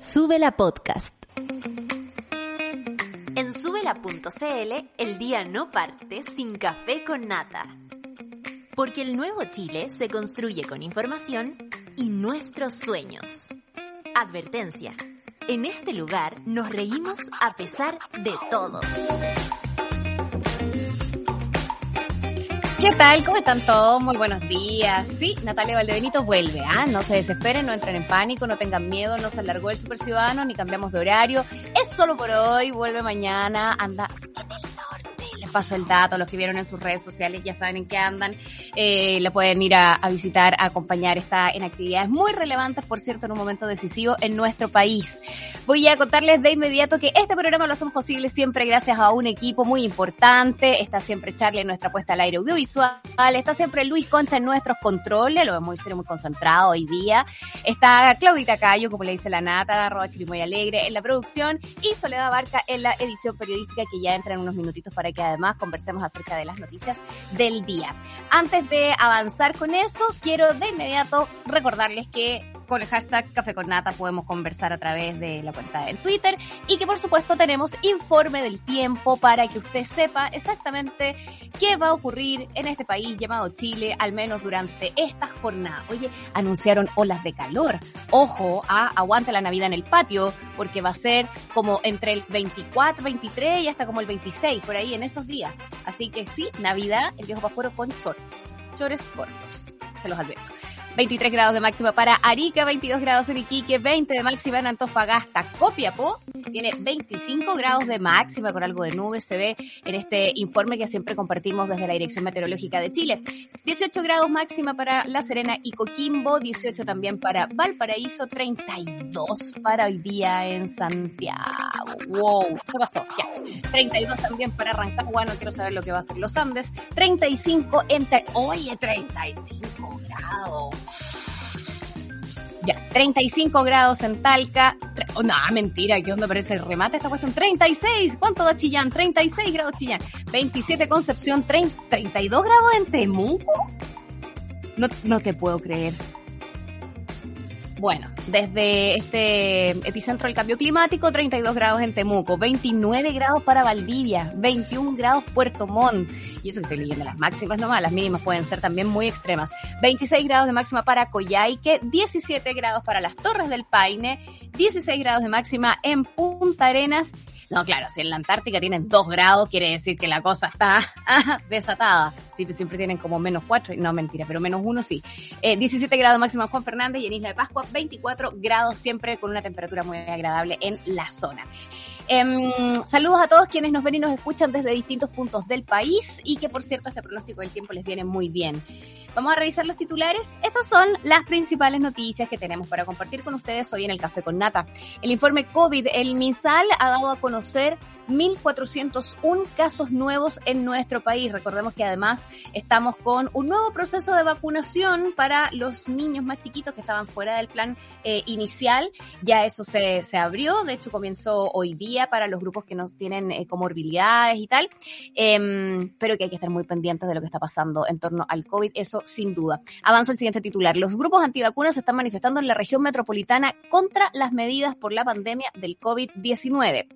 Sube la podcast. En subela.cl el día no parte sin café con nata. Porque el nuevo Chile se construye con información y nuestros sueños. Advertencia. En este lugar nos reímos a pesar de todo. ¿Qué tal? ¿Cómo están todos? Muy buenos días. Sí, Natalia Valdebenito vuelve. Ah, no se desesperen, no entren en pánico, no tengan miedo, no se alargó el Super Ciudadano ni cambiamos de horario. Es solo por hoy, vuelve mañana, anda paso el dato, los que vieron en sus redes sociales ya saben en qué andan, eh, le pueden ir a, visitar, a acompañar, está en actividades muy relevantes, por cierto, en un momento decisivo en nuestro país. Voy a contarles de inmediato que este programa lo hacemos posible siempre gracias a un equipo muy importante, está siempre Charlie en nuestra puesta al aire audiovisual, está siempre Luis Concha en nuestros controles, lo vemos muy muy concentrado hoy día, está Claudita Cayo, como le dice la nata, arroba chirimoy alegre en la producción y Soledad Barca en la edición periodística que ya entra en unos minutitos para que además más conversemos acerca de las noticias del día. Antes de avanzar con eso, quiero de inmediato recordarles que con el hashtag Café con Nata podemos conversar a través de la cuenta en Twitter y que por supuesto tenemos informe del tiempo para que usted sepa exactamente qué va a ocurrir en este país llamado Chile, al menos durante esta jornada. Oye, anunciaron olas de calor. Ojo, a aguante la Navidad en el patio, porque va a ser como entre el 24, 23 y hasta como el 26, por ahí en esos días. Así que sí, Navidad, el viejo pascuero con shorts, shorts cortos, se los advierto. 23 grados de máxima para Arica, 22 grados en Iquique, 20 de máxima en Antofagasta. Copiapó tiene 25 grados de máxima con algo de nubes, se ve en este informe que siempre compartimos desde la Dirección Meteorológica de Chile. 18 grados máxima para La Serena y Coquimbo, 18 también para Valparaíso, 32 para hoy día en Santiago. Wow, se pasó, ya. 32 también para Rancagua, no quiero saber lo que va a ser los Andes. 35 en... Oye, 35 grados. Ya, 35 grados en Talca. Oh, no, mentira, ¿qué onda parece el remate? Está puesto en 36. ¿Cuánto da Chillán? 36 grados Chillán. 27 Concepción, 32 grados en Temuco. No, no te puedo creer. Bueno, desde este epicentro del cambio climático, 32 grados en Temuco, 29 grados para Valdivia, 21 grados Puerto Montt. Y eso que estoy leyendo las máximas nomás, las mínimas pueden ser también muy extremas. 26 grados de máxima para Coyhaique, 17 grados para las Torres del Paine, 16 grados de máxima en Punta Arenas no, claro, si en la Antártica tienen 2 grados, quiere decir que la cosa está desatada. Siempre tienen como menos 4, no mentira, pero menos 1 sí. 17 eh, grados máximo en Juan Fernández y en Isla de Pascua 24 grados siempre con una temperatura muy agradable en la zona. Em, saludos a todos quienes nos ven y nos escuchan desde distintos puntos del país y que por cierto este pronóstico del tiempo les viene muy bien. Vamos a revisar los titulares. Estas son las principales noticias que tenemos para compartir con ustedes hoy en el Café con Nata. El informe COVID, el MinSal ha dado a conocer 1.401 casos nuevos en nuestro país. Recordemos que además estamos con un nuevo proceso de vacunación para los niños más chiquitos que estaban fuera del plan eh, inicial. Ya eso se, se abrió, de hecho comenzó hoy día para los grupos que no tienen eh, comorbilidades y tal, em, pero que hay que estar muy pendientes de lo que está pasando en torno al COVID, eso sin duda. Avanzo el siguiente titular. Los grupos antivacunas se están manifestando en la región metropolitana contra las medidas por la pandemia del COVID-19.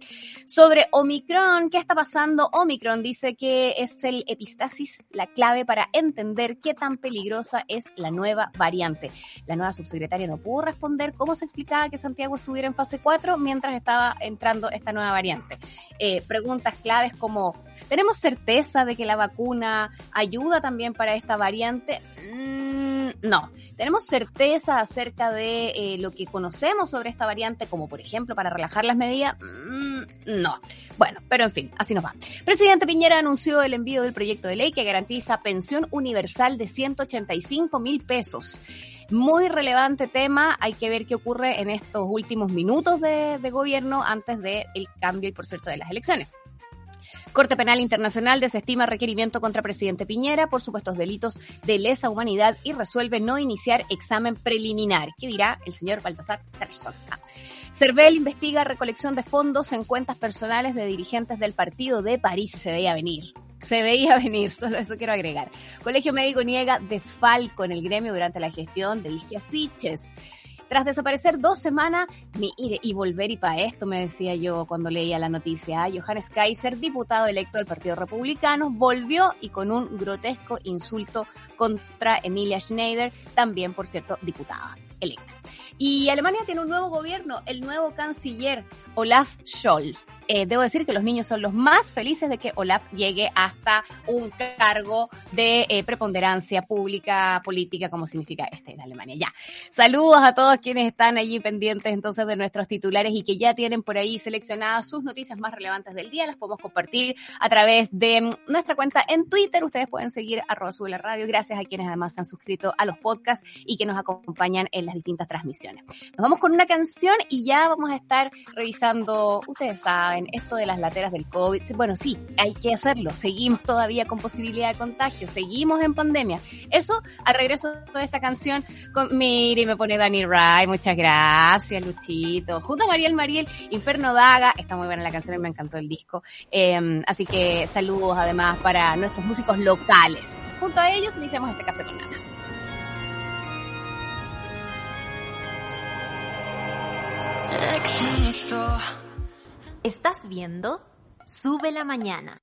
Sobre Omicron, ¿qué está pasando? Omicron dice que es el epistasis, la clave para entender qué tan peligrosa es la nueva variante. La nueva subsecretaria no pudo responder cómo se explicaba que Santiago estuviera en fase 4 mientras estaba entrando esta nueva variante. Eh, preguntas claves como, ¿tenemos certeza de que la vacuna ayuda también para esta variante? Mm, no. ¿Tenemos certeza acerca de eh, lo que conocemos sobre esta variante, como por ejemplo para relajar las medidas? Mm, no. Bueno, pero en fin, así nos va. Presidente Piñera anunció el envío del proyecto de ley que garantiza pensión universal de 185 mil pesos. Muy relevante tema, hay que ver qué ocurre en estos últimos minutos de, de gobierno antes del cambio y por cierto de las elecciones. Corte Penal Internacional desestima requerimiento contra presidente Piñera por supuestos delitos de lesa humanidad y resuelve no iniciar examen preliminar. ¿Qué dirá el señor Baltasar? Ah. Cervel investiga recolección de fondos en cuentas personales de dirigentes del partido de París. Se veía venir. Se veía venir, solo eso quiero agregar. Colegio Médico niega desfalco en el gremio durante la gestión de Isquia Siches. Tras desaparecer dos semanas, mire, y volver y para esto, me decía yo cuando leía la noticia, Johannes Kaiser, diputado electo del Partido Republicano, volvió y con un grotesco insulto contra Emilia Schneider, también, por cierto, diputada electa. Y Alemania tiene un nuevo gobierno, el nuevo canciller Olaf Scholz. Eh, debo decir que los niños son los más felices de que Olaf llegue hasta un cargo de eh, preponderancia pública, política, como significa este en Alemania. Ya. Saludos a todos quienes están allí pendientes entonces de nuestros titulares y que ya tienen por ahí seleccionadas sus noticias más relevantes del día. Las podemos compartir a través de mm, nuestra cuenta en Twitter. Ustedes pueden seguir arroba sube la radio. Gracias a quienes además se han suscrito a los podcasts y que nos acompañan en las distintas transmisiones. Nos vamos con una canción y ya vamos a estar revisando, ustedes saben, esto de las lateras del COVID. Bueno, sí, hay que hacerlo. Seguimos todavía con posibilidad de contagio, seguimos en pandemia. Eso, al regreso de esta canción, con, mire, me pone Dani Ray, muchas gracias, Luchito. Junto a Mariel Mariel, Inferno Daga, está muy buena la canción y me encantó el disco. Eh, así que saludos además para nuestros músicos locales. Junto a ellos iniciamos este café con nada. Existo. ¿Estás viendo? Sube la mañana.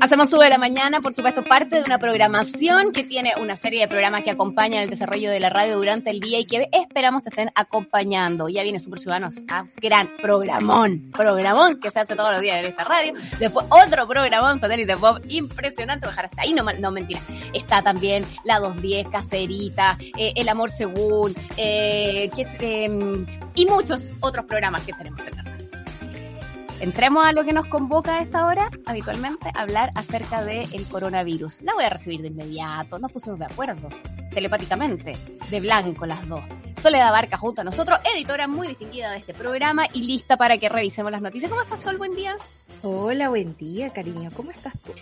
Hacemos Sube la Mañana, por supuesto, parte de una programación que tiene una serie de programas que acompañan el desarrollo de la radio durante el día y que esperamos te estén acompañando. Ya viene Super Ciudadanos, a gran programón, programón que se hace todos los días en esta radio. Después otro programón, Satélite Pop, impresionante, dejar hasta ahí, no, no mentira. Está también la 210, Cacerita, eh, El Amor Según, eh, que, eh, y muchos otros programas que tenemos en la radio. Entremos a lo que nos convoca a esta hora, habitualmente, hablar acerca del coronavirus. La voy a recibir de inmediato, nos pusimos de acuerdo, telepáticamente, de blanco las dos. Soledad Barca junto a nosotros, editora muy distinguida de este programa y lista para que revisemos las noticias. ¿Cómo estás, Sol? Buen día. Hola, buen día, cariño. ¿Cómo estás tú?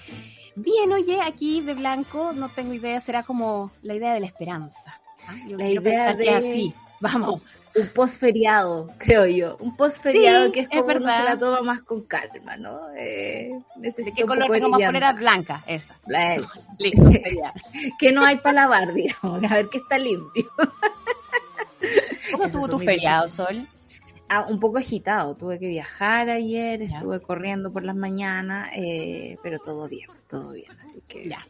Bien, oye, aquí de blanco, no tengo idea, será como la idea de la esperanza. ¿Ah? Yo la idea de... así. Vamos, un post-feriado, creo yo. Un post-feriado sí, que es como es uno se la toma más con calma, ¿no? Eh, ¿De qué color tengo más polera? Blanca, esa. Eso. Listo, que no hay para lavar, digamos, a ver que está limpio. ¿Cómo estuvo tu feriado, Sol? Ah, un poco agitado, tuve que viajar ayer, ya. estuve corriendo por las mañanas, eh, pero todo bien, todo bien, así que ya.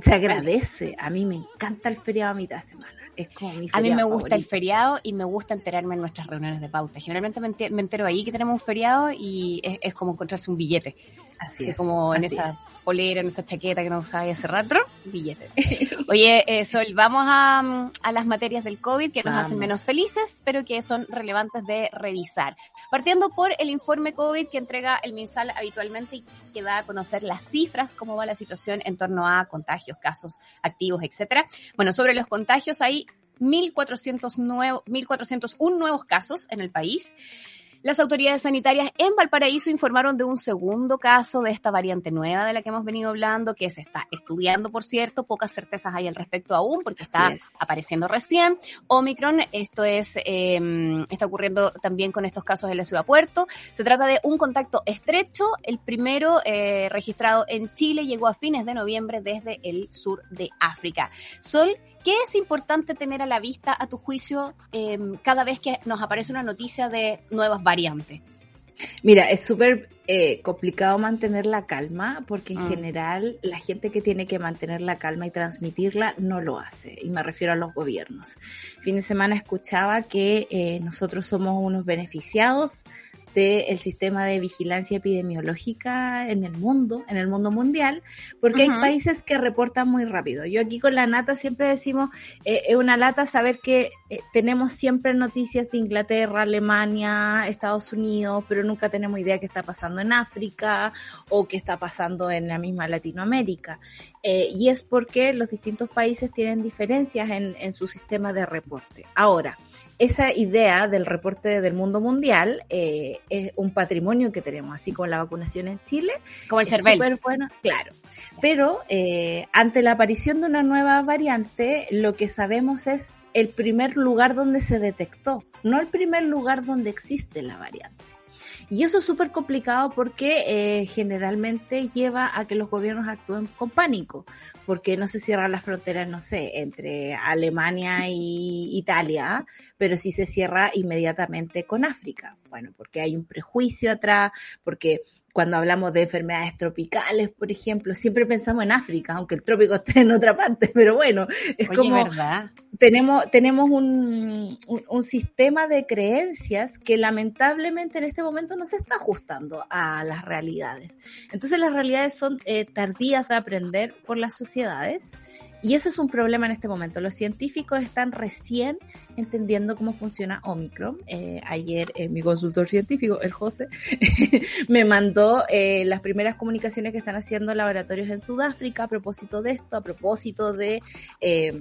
se agradece. A mí me encanta el feriado a mitad de semana. Es como mi a mí me gusta favorito. el feriado y me gusta enterarme en nuestras reuniones de pauta. Generalmente me entero, ahí que tenemos un feriado y es, es como encontrarse un billete. Así, Así es, como en esa es. polera, en esa chaqueta que no usaba hace rato, billete. Oye, eh, Sol, vamos a, a, las materias del COVID que nos Vamos. hacen menos felices, pero que son relevantes de revisar. Partiendo por el informe COVID que entrega el MinSal habitualmente y que da a conocer las cifras, cómo va la situación en torno a contagios, casos activos, etcétera. Bueno, sobre los contagios hay 1.400 nuevo, 1.401 nuevos casos en el país. Las autoridades sanitarias en Valparaíso informaron de un segundo caso de esta variante nueva de la que hemos venido hablando, que se está estudiando, por cierto. Pocas certezas hay al respecto aún, porque está es. apareciendo recién. Omicron, esto es, eh, está ocurriendo también con estos casos en la ciudad Puerto. Se trata de un contacto estrecho. El primero eh, registrado en Chile llegó a fines de noviembre desde el sur de África. Sol, ¿Qué es importante tener a la vista, a tu juicio, eh, cada vez que nos aparece una noticia de nuevas variantes? Mira, es súper eh, complicado mantener la calma porque en mm. general la gente que tiene que mantener la calma y transmitirla no lo hace. Y me refiero a los gobiernos. Fin de semana escuchaba que eh, nosotros somos unos beneficiados del sistema de vigilancia epidemiológica en el mundo, en el mundo mundial, porque uh -huh. hay países que reportan muy rápido. Yo aquí con la nata siempre decimos, eh, es una lata saber que eh, tenemos siempre noticias de Inglaterra, Alemania, Estados Unidos, pero nunca tenemos idea qué está pasando en África o qué está pasando en la misma Latinoamérica. Eh, y es porque los distintos países tienen diferencias en, en su sistema de reporte. Ahora, esa idea del reporte del mundo mundial eh, es un patrimonio que tenemos, así como la vacunación en Chile. Como el CERVEL. Súper bueno, claro. Pero eh, ante la aparición de una nueva variante, lo que sabemos es el primer lugar donde se detectó, no el primer lugar donde existe la variante. Y eso es súper complicado porque eh, generalmente lleva a que los gobiernos actúen con pánico ¿por qué no se cierran las fronteras, no sé, entre Alemania y Italia, pero sí se cierra inmediatamente con África? Bueno, porque hay un prejuicio atrás, porque cuando hablamos de enfermedades tropicales, por ejemplo, siempre pensamos en África, aunque el trópico esté en otra parte, pero bueno, es como ¿verdad? tenemos tenemos un, un, un, sistema de creencias que lamentablemente en este momento no se está ajustando a las realidades. Entonces las realidades son eh, tardías de aprender por las sociedades y eso es un problema en este momento. Los científicos están recién entendiendo cómo funciona Omicron. Eh, ayer eh, mi consultor científico, el José, me mandó eh, las primeras comunicaciones que están haciendo laboratorios en Sudáfrica a propósito de esto, a propósito de eh,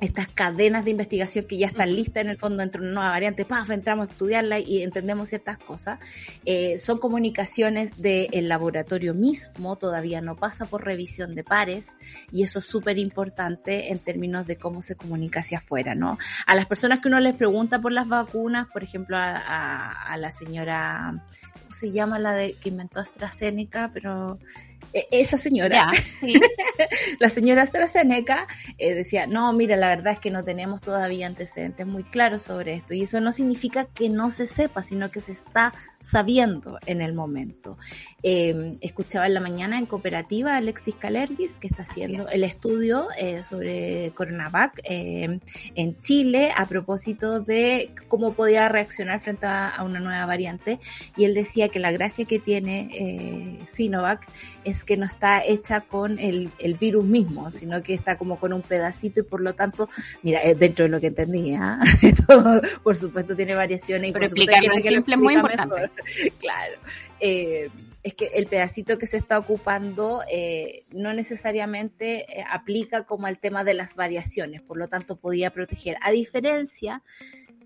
estas cadenas de investigación que ya están listas en el fondo entre una nueva variante, ¡paf! entramos a estudiarla y entendemos ciertas cosas. Eh, son comunicaciones del laboratorio mismo, todavía no pasa por revisión de pares y eso es súper importante en términos de cómo se comunica hacia afuera, ¿no? A las personas que uno les pregunta por las vacunas, por ejemplo, a, a, a la señora, ¿cómo se llama la de que inventó AstraZeneca? Pero esa señora, sí. la señora AstraZeneca eh, decía, no, mira, la verdad es que no tenemos todavía antecedentes muy claros sobre esto. Y eso no significa que no se sepa, sino que se está sabiendo en el momento. Eh, escuchaba en la mañana en cooperativa a Alexis Calergis, que está haciendo es. el estudio eh, sobre Coronavac eh, en Chile a propósito de cómo podía reaccionar frente a, a, una nueva variante. Y él decía que la gracia que tiene eh, Sinovac es que no está hecha con el, el, virus mismo, sino que está como con un pedacito y por lo tanto, mira, eh, dentro de lo que entendía, por supuesto tiene variaciones. Y Pero por supuesto explicarlo en simple es muy importante. mejor. claro. Eh, es que el pedacito que se está ocupando eh, no necesariamente eh, aplica como al tema de las variaciones, por lo tanto podía proteger. A diferencia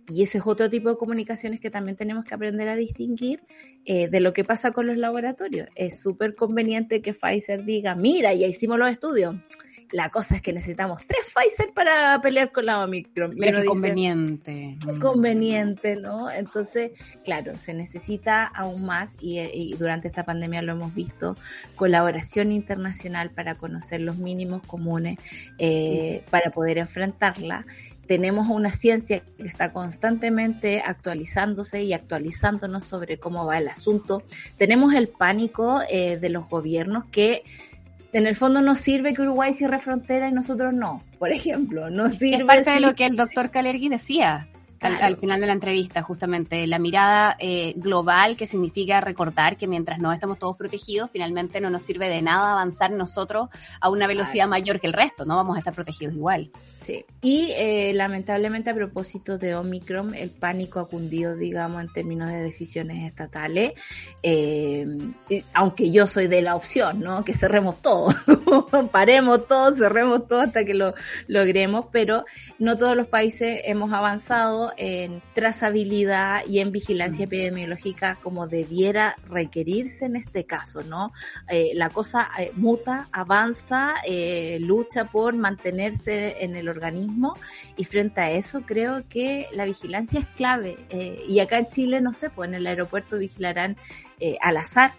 y ese es otro tipo de comunicaciones que también tenemos que aprender a distinguir eh, de lo que pasa con los laboratorios. Es súper conveniente que Pfizer diga, mira, ya hicimos los estudios. La cosa es que necesitamos tres Pfizer para pelear con la Omicron. Qué dice, conveniente. Mm. conveniente, ¿no? Entonces, claro, se necesita aún más y, y durante esta pandemia lo hemos visto, colaboración internacional para conocer los mínimos comunes, eh, para poder enfrentarla tenemos una ciencia que está constantemente actualizándose y actualizándonos sobre cómo va el asunto. Tenemos el pánico eh, de los gobiernos que en el fondo nos sirve que Uruguay cierre frontera y nosotros no, por ejemplo. No sirve. Es parte de lo que el doctor Calergi decía. Al, Claro. al final de la entrevista, justamente, la mirada eh, global que significa recordar que mientras no estemos todos protegidos, finalmente no nos sirve de nada avanzar nosotros a una velocidad mayor que el resto, no vamos a estar protegidos igual. Sí. Y eh, lamentablemente a propósito de Omicron, el pánico ha cundido, digamos, en términos de decisiones estatales, eh, aunque yo soy de la opción, ¿no? Que cerremos todo, paremos todo, cerremos todo hasta que lo logremos, pero no todos los países hemos avanzado en trazabilidad y en vigilancia epidemiológica como debiera requerirse en este caso, ¿no? Eh, la cosa eh, muta, avanza, eh, lucha por mantenerse en el organismo y frente a eso creo que la vigilancia es clave. Y acá en Chile, no sé, pues en el aeropuerto vigilarán eh, al azar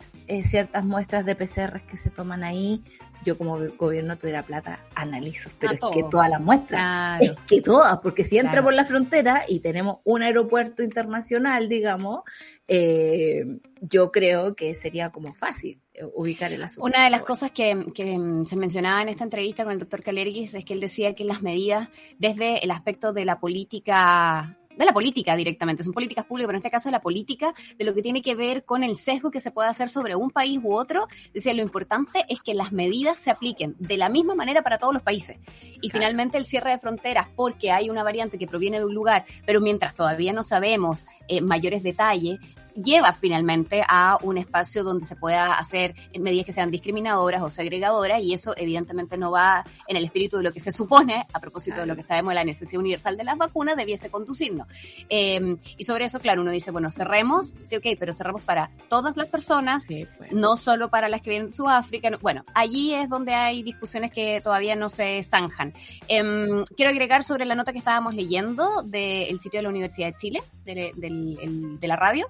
ciertas muestras de PCR que se toman ahí. Yo como gobierno tuviera plata, analizo, pero A es todo. que todas las muestras Claro. es que todas, porque si entra Claro. por la frontera y tenemos un aeropuerto internacional, digamos, eh, yo creo que sería como fácil eh, ubicar el asunto. Una de las cosas que, que, mm, se mencionaba en esta entrevista con el doctor Calergis es que él decía que las medidas desde el aspecto de la política de la política directamente, son políticas públicas, pero en este caso de la política, de lo que tiene que ver con el sesgo que se puede hacer sobre un país u otro, decía lo importante es que las medidas se apliquen de la misma manera para todos los países. Y Claro. finalmente el cierre de fronteras, porque hay una variante que proviene de un lugar, pero mientras todavía no sabemos eh, mayores detalles, lleva finalmente a un espacio donde se pueda hacer medidas que sean discriminadoras o segregadoras y eso evidentemente no va en el espíritu de lo que se supone, a propósito de lo que sabemos de la necesidad universal de las vacunas, debiese conducirnos. Eh, y sobre eso, claro, uno dice, bueno, cerremos, sí, ok, pero cerremos para todas las personas, Sí, pues. no solo para las que vienen de Sudáfrica. no- Bueno, allí es donde hay discusiones que todavía no se zanjan. Em, quiero agregar sobre la nota que estábamos leyendo del sitio de la Universidad de Chile, de, el- de la radio,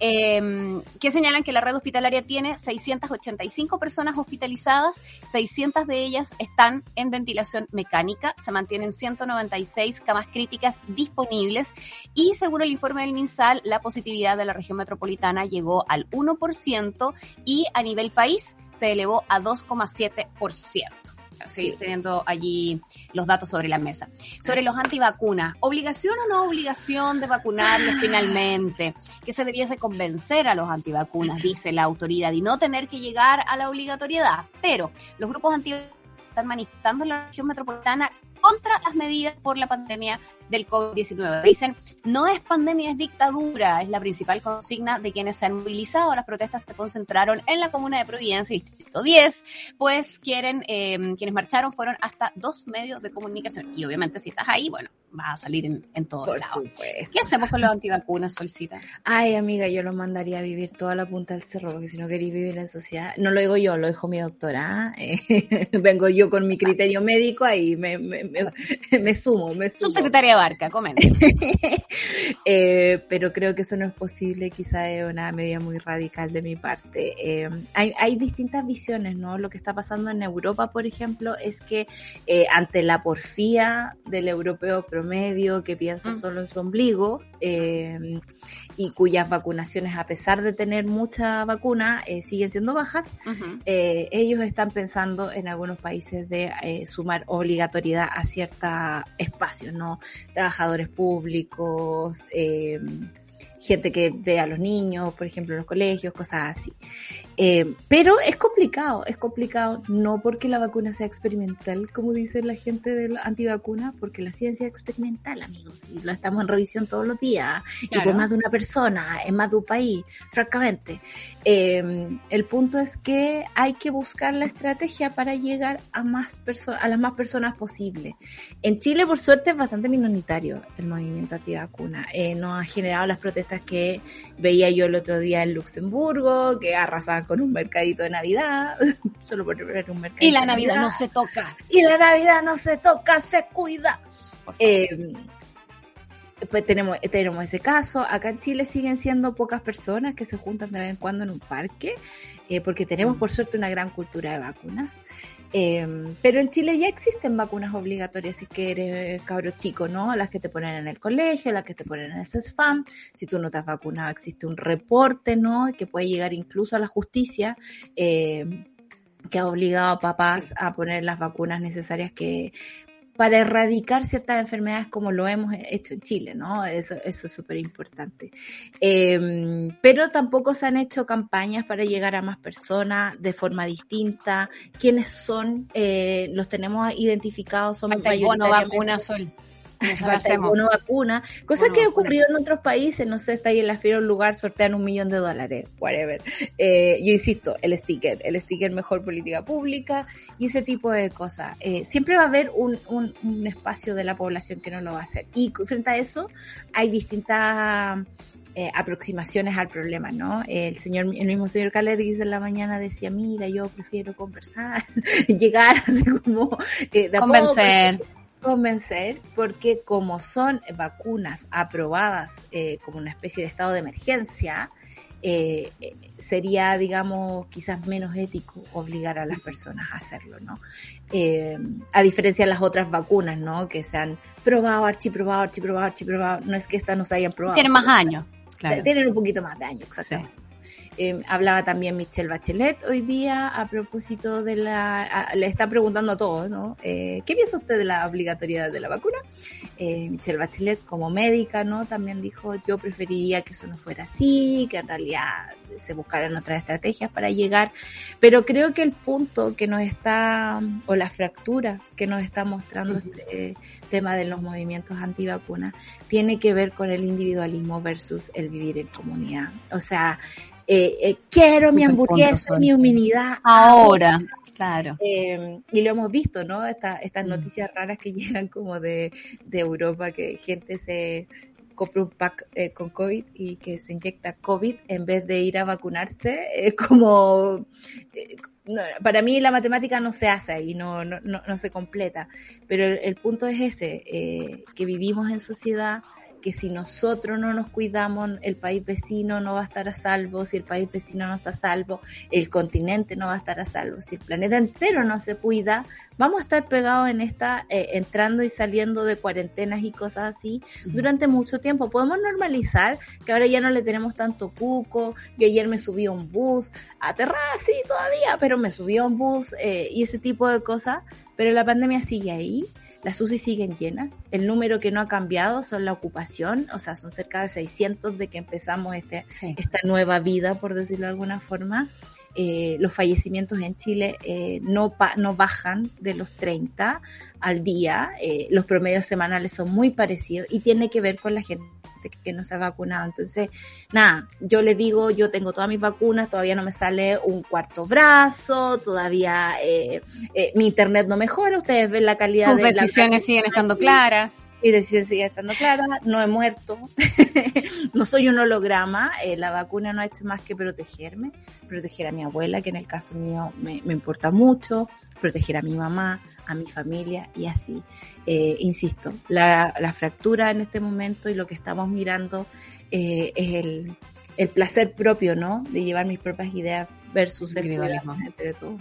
eh, que señalan que la red hospitalaria tiene 685 personas hospitalizadas, 600 de ellas están en ventilación mecánica, se mantienen 196 camas críticas disponibles y según el informe del MinSal, la positividad de la región metropolitana llegó al 1% y a nivel país se elevó a 2,7% sí, teniendo allí los datos sobre la mesa. Sobre los antivacunas, ¿obligación o no obligación de vacunarlos finalmente? Que se debiese convencer a los antivacunas, dice la autoridad, y no tener que llegar a la obligatoriedad. Pero los grupos antivacunas están manifestando en la región metropolitana contra las medidas por la pandemia del COVID-19. Dicen, no es pandemia, es dictadura, es la principal consigna de quienes se han movilizado. Las protestas se concentraron en la comuna de Providencia, Distrito 10, pues quieren, eh, quienes marcharon fueron hasta dos medios de comunicación. Y obviamente si estás ahí, bueno, va a salir en, en todos Por lados. supuesto. ¿Qué hacemos con los antivacunas, Solcita? Ay, amiga, yo los mandaría a vivir toda la punta del cerro, porque si no queréis vivir en sociedad, no lo digo yo, lo dijo mi doctora. ¿eh? Vengo yo con mi criterio médico ahí, me, me, me, me sumo, me sumo. Subsecretaria Barca, comenta. Eh, pero creo que eso no es posible, quizá es una medida muy radical de mi parte. Eh, hay, hay distintas visiones, ¿no? Lo que está pasando en Europa, por ejemplo, es que eh, ante la porfía del europeo promedio que piensa Mm. solo en su ombligo eh, y cuyas vacunaciones, a pesar de tener mucha vacuna, eh, siguen siendo bajas, eh, ellos están pensando en algunos países de eh, sumar obligatoriedad a ciertos espacios, ¿no? Trabajadores públicos, eh, gente que ve a los niños, por ejemplo, en los colegios, cosas así. Eh, pero es complicado, es complicado, no porque la vacuna sea experimental, como dice la gente de la antivacuna, porque la ciencia es experimental, amigos, y la estamos en revisión todos los días, y por más de una persona, en más de un país, francamente. Eh, el punto es que hay que buscar la estrategia para llegar a más personas, a las más personas posible. En Chile, por suerte, es bastante minoritario el movimiento antivacuna. Eh, no ha generado las protestas que veía yo el otro día en Luxemburgo, que arrasaban con un mercadito de Navidad, solo por ver un mercadito Y la de Navidad no se toca. y la Navidad no se toca, se cuida. Eh, pues tenemos, tenemos ese caso. Acá en Chile siguen siendo pocas personas que se juntan de vez en cuando en un parque, eh, porque tenemos por suerte una gran cultura de vacunas. Eh, pero en Chile ya existen vacunas obligatorias si que eres cabro chico, ¿no? Las que te ponen en el colegio, las que te ponen en el CESFAM. Si tú no te has vacunado, existe un reporte, ¿no? Que puede llegar incluso a la justicia. Eh, que ha obligado a papás Sí. a poner las vacunas necesarias que para erradicar ciertas enfermedades como lo hemos hecho en Chile, ¿no? Eso, eso es súper importante. Eh, pero tampoco se han hecho campañas para llegar a más personas de forma distinta. ¿Quiénes son? Eh, los tenemos identificados, son el bono mayoritariamente- vacuna, Sol. Hacemos. bono vacuna, cosa Bono que ocurrió en otros países, no sé, está ahí en la fiera un lugar, sortean un millón de dólares, whatever. Eh, yo insisto, el sticker, el sticker mejor política pública y ese tipo de cosas. Eh, siempre va a haber un, un, un espacio de la población que no lo va a hacer. Y frente a eso hay distintas eh, aproximaciones al problema, ¿no? El señor, el mismo señor Calerguis en la mañana decía, mira, yo prefiero conversar, llegar así como eh, de a poco, Convencer. porque como son vacunas aprobadas eh, como una especie de estado de emergencia, eh, sería, digamos, quizás menos ético obligar a las personas a hacerlo, ¿no? Eh, a diferencia de las otras vacunas, ¿no? Que se han probado, archiprobado, archiprobado, archiprobado. No es que estas no se hayan probado. Tiene más años. Claro. Tienen un poquito más de años, exactamente. Eh, hablaba también Michelle Bachelet hoy día a propósito de la... a- le está preguntando a todos, ¿no? Eh, ¿Qué piensa usted de la obligatoriedad de la vacuna? Eh, Michelle Bachelet como médica, ¿no? También dijo, yo preferiría que eso no fuera así, que en realidad se buscaran otras estrategias para llegar. Pero creo que el punto que nos está, o la fractura que nos está mostrando Ujú. este tema de los movimientos antivacunas, tiene que ver con el individualismo versus el vivir en comunidad. O sea, eh, eh, quiero mi hamburguesa, mi humanidad Ahora, claro. eh, y lo hemos visto, ¿no? Esta- estas Mm. noticias raras que llegan como de, de Europa, que gente se compra un pack eh, con COVID y que se inyecta COVID en vez de ir a vacunarse, es como... eh, no, para mí la matemática no se hace y no, no, no, no se completa, pero el, el punto es ese, que vivimos en sociedad, porque si nosotros no nos cuidamos, el país vecino no va a estar a salvo, si el país vecino no está a salvo, el continente no va a estar a salvo, si el planeta entero no se cuida, vamos a estar pegados en esta, eh, entrando y saliendo de cuarentenas y cosas así durante mucho tiempo. Podemos normalizar que ahora ya no le tenemos tanto cuco. Yo ayer me subí a un bus, aterrada sí todavía, pero me subí a un bus eh, y ese tipo de cosas. Pero la pandemia sigue ahí. Las UCI siguen llenas. El número que no ha cambiado son la ocupación, o sea, son cerca de 600 de que empezamos este, esta nueva vida, por decirlo de alguna forma. Eh, los fallecimientos en Chile eh, no, no bajan de los 30 al día, eh, los promedios semanales son muy parecidos y tiene que ver con la gente que no se ha vacunado. Entonces, nada, yo le digo, yo tengo todas mis vacunas, todavía no me sale un cuarto brazo, todavía mi internet no mejora, ustedes ven la calidad de las decisiones siguen estando claras. Mi decisión sigue estando clara, no he muerto, no soy un holograma, la vacuna no ha hecho más que protegerme, proteger a mi abuela, que en el caso mío me, importa mucho, proteger a mi mamá, a mi familia y así. Eh, insisto, la, fractura en este momento y lo que estamos mirando eh, es el, el, placer propio, ¿no? De llevar mis propias ideas versus el entre todos.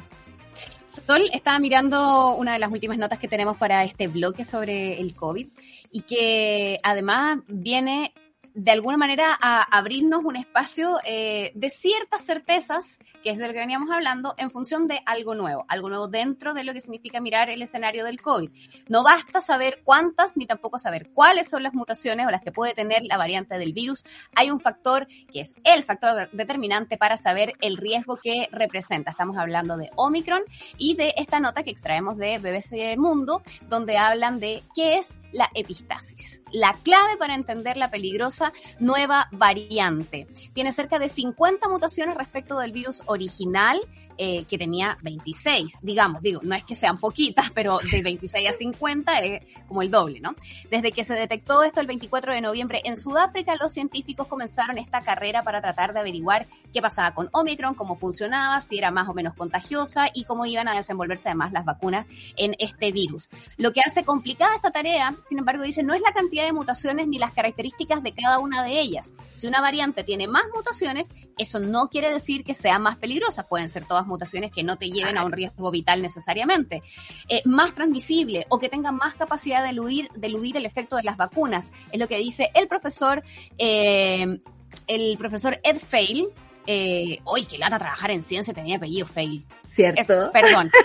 Sol estaba mirando una de las últimas notas que tenemos para este bloque sobre el COVID y que además viene de alguna manera a abrirnos un espacio eh, de ciertas certezas, que es de lo que veníamos hablando, en función de algo nuevo, algo nuevo dentro de lo que significa mirar el escenario del COVID. No basta saber cuántas ni tampoco saber cuáles son las mutaciones o las que puede tener la variante del virus. Hay un factor que es el factor determinante para saber el riesgo que representa. Estamos hablando de Omicron y de esta nota que extraemos de BBC Mundo, donde hablan de qué es la epistasis, la clave para entender la peligrosa nueva variante. Tiene cerca de 50 mutaciones respecto del virus original eh, que tenía 26, digamos, digo, no es que sean poquitas, pero de 26 a 50 es como el doble, ¿no? Desde que se detectó esto el 24 de noviembre en Sudáfrica, los científicos comenzaron esta carrera para tratar de averiguar qué pasaba con Omicron, cómo funcionaba, si era más o menos contagiosa y cómo iban a desenvolverse además las vacunas en este virus. Lo que hace complicada esta tarea, sin embargo, dice, no es la cantidad de mutaciones ni las características de cada una de ellas. Si una variante tiene más mutaciones, eso no quiere decir que sea más peligrosa, pueden ser todas mutaciones que no te lleven a un riesgo vital necesariamente. Eh, más transmisible o que tengan más capacidad de eludir, de eludir el efecto de las vacunas. Es lo que dice el profesor, eh, el profesor Ed Fail, eh, uy, qué lata trabajar en ciencia, tenía apellido Fail. ¿Cierto? perdón.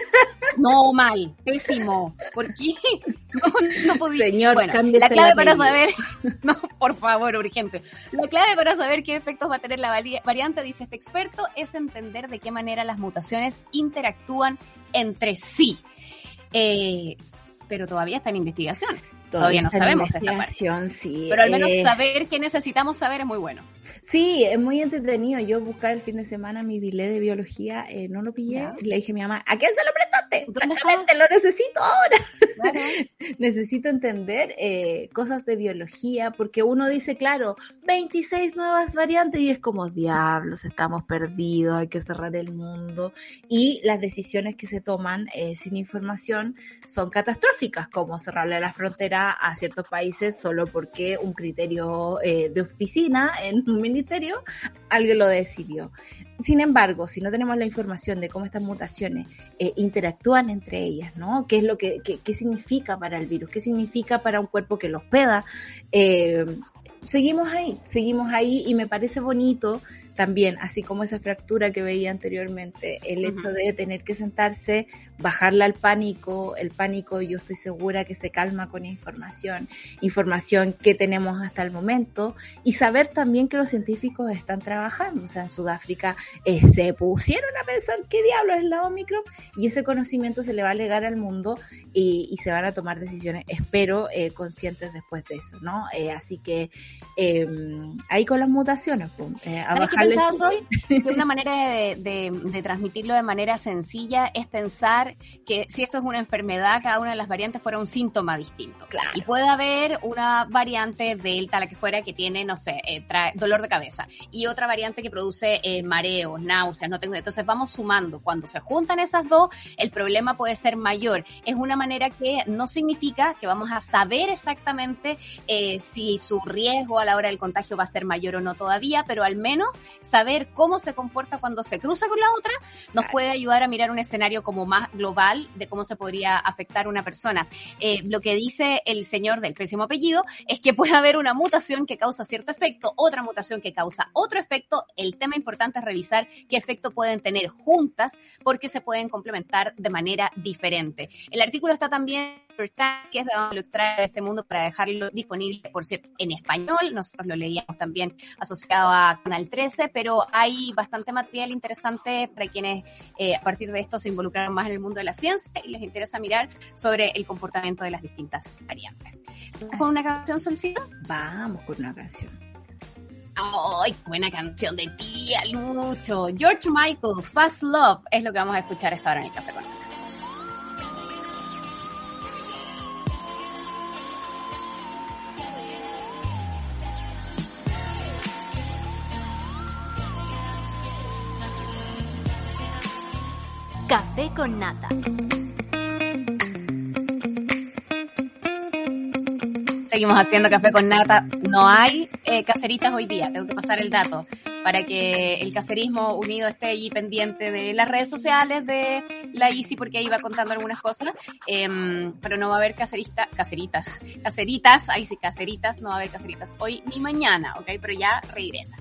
No, mal, pésimo. ¿Por qué? No, podía. Señor, bueno, la clave para saber, no, por favor, urgente. La clave para saber qué efectos va a tener la variante, dice este experto, es entender de qué manera las mutaciones interactúan entre sí. Eh, pero todavía está en investigación. Todavía, no sabemos esta parte. Sí, pero al menos eh, saber qué necesitamos saber es muy bueno. Sí, es muy entretenido. Yo buscaba el fin de semana mi bilé de biología, eh, no lo pillé. Le dije a mi mamá, ¿a quién se lo prestaste? Francamente, lo necesito ahora. necesito entender eh, cosas de biología, porque uno dice, claro, 26 nuevas variantes y es como, diablos, estamos perdidos, hay que cerrar el mundo. Y las decisiones que se toman sin información son catastróficas, como cerrarle la frontera a ciertos países solo porque un criterio eh, de oficina en un ministerio alguien lo decidió. Sin embargo, si no tenemos la información de cómo estas mutaciones eh, interactúan entre ellas, ¿no? ¿Qué es lo que qué, significa para el virus? ¿Qué significa para un cuerpo que lo hospeda? Eh, seguimos ahí, seguimos ahí y me parece bonito también, así como esa fractura que veía anteriormente, el hecho de tener que sentarse, bajarla al pánico, el pánico yo estoy segura que se calma con información, información que tenemos hasta el momento y saber también que los científicos están trabajando, o sea, en Sudáfrica eh, se pusieron a pensar qué diablos es la Omicron y ese conocimiento se le va a legar al mundo y, se van a tomar decisiones, espero, eh, conscientes después de eso, ¿no? Eh, así que em, ahí con las mutaciones, pues, a bajar que una manera de, transmitirlo de manera sencilla es pensar que si esto es una enfermedad, cada una de las variantes fuera un síntoma distinto. Claro. Y puede haber una variante delta, la que fuera, que tiene, no sé, eh, dolor de cabeza. Y otra variante que produce eh, mareos, náuseas, no tengo. Entonces vamos sumando. Cuando se juntan esas dos, el problema puede ser mayor. Es una manera que no significa que vamos a saber exactamente eh, si su riesgo a la hora del contagio va a ser mayor o no todavía, pero al menos saber cómo se comporta cuando se cruza con la otra nos puede ayudar a mirar un escenario como más global de cómo se podría afectar una persona. Eh, lo que dice el señor del pésimo apellido es que puede haber una mutación que causa cierto efecto, otra mutación que causa otro efecto. El tema importante es revisar qué efecto pueden tener juntas porque se pueden complementar de manera diferente. El artículo está también que es de donde lo ese mundo para dejarlo disponible, por cierto, en español. Nosotros lo leíamos también asociado a Canal 13, pero hay bastante material interesante para quienes eh, a partir de esto se involucraron más en el mundo de la ciencia y les interesa mirar sobre el comportamiento de las distintas variantes. ¿Vamos con una canción, Solcito? Vamos con una canción. ¡Ay, buena canción de tía, Lucho! George Michael, Fast Love, es lo que vamos a escuchar esta hora en el Café con Café con nata. Seguimos haciendo café con nata. No hay eh, caseritas hoy día, tengo que pasar el dato para que el caserismo unido esté allí pendiente de las redes sociales de la ICI, porque ahí va contando algunas cosas, em, pero no va a haber caserista, caseritas, caseritas, ahí sí, caseritas, no va a haber caseritas hoy ni mañana, ¿ok? Pero ya regresa.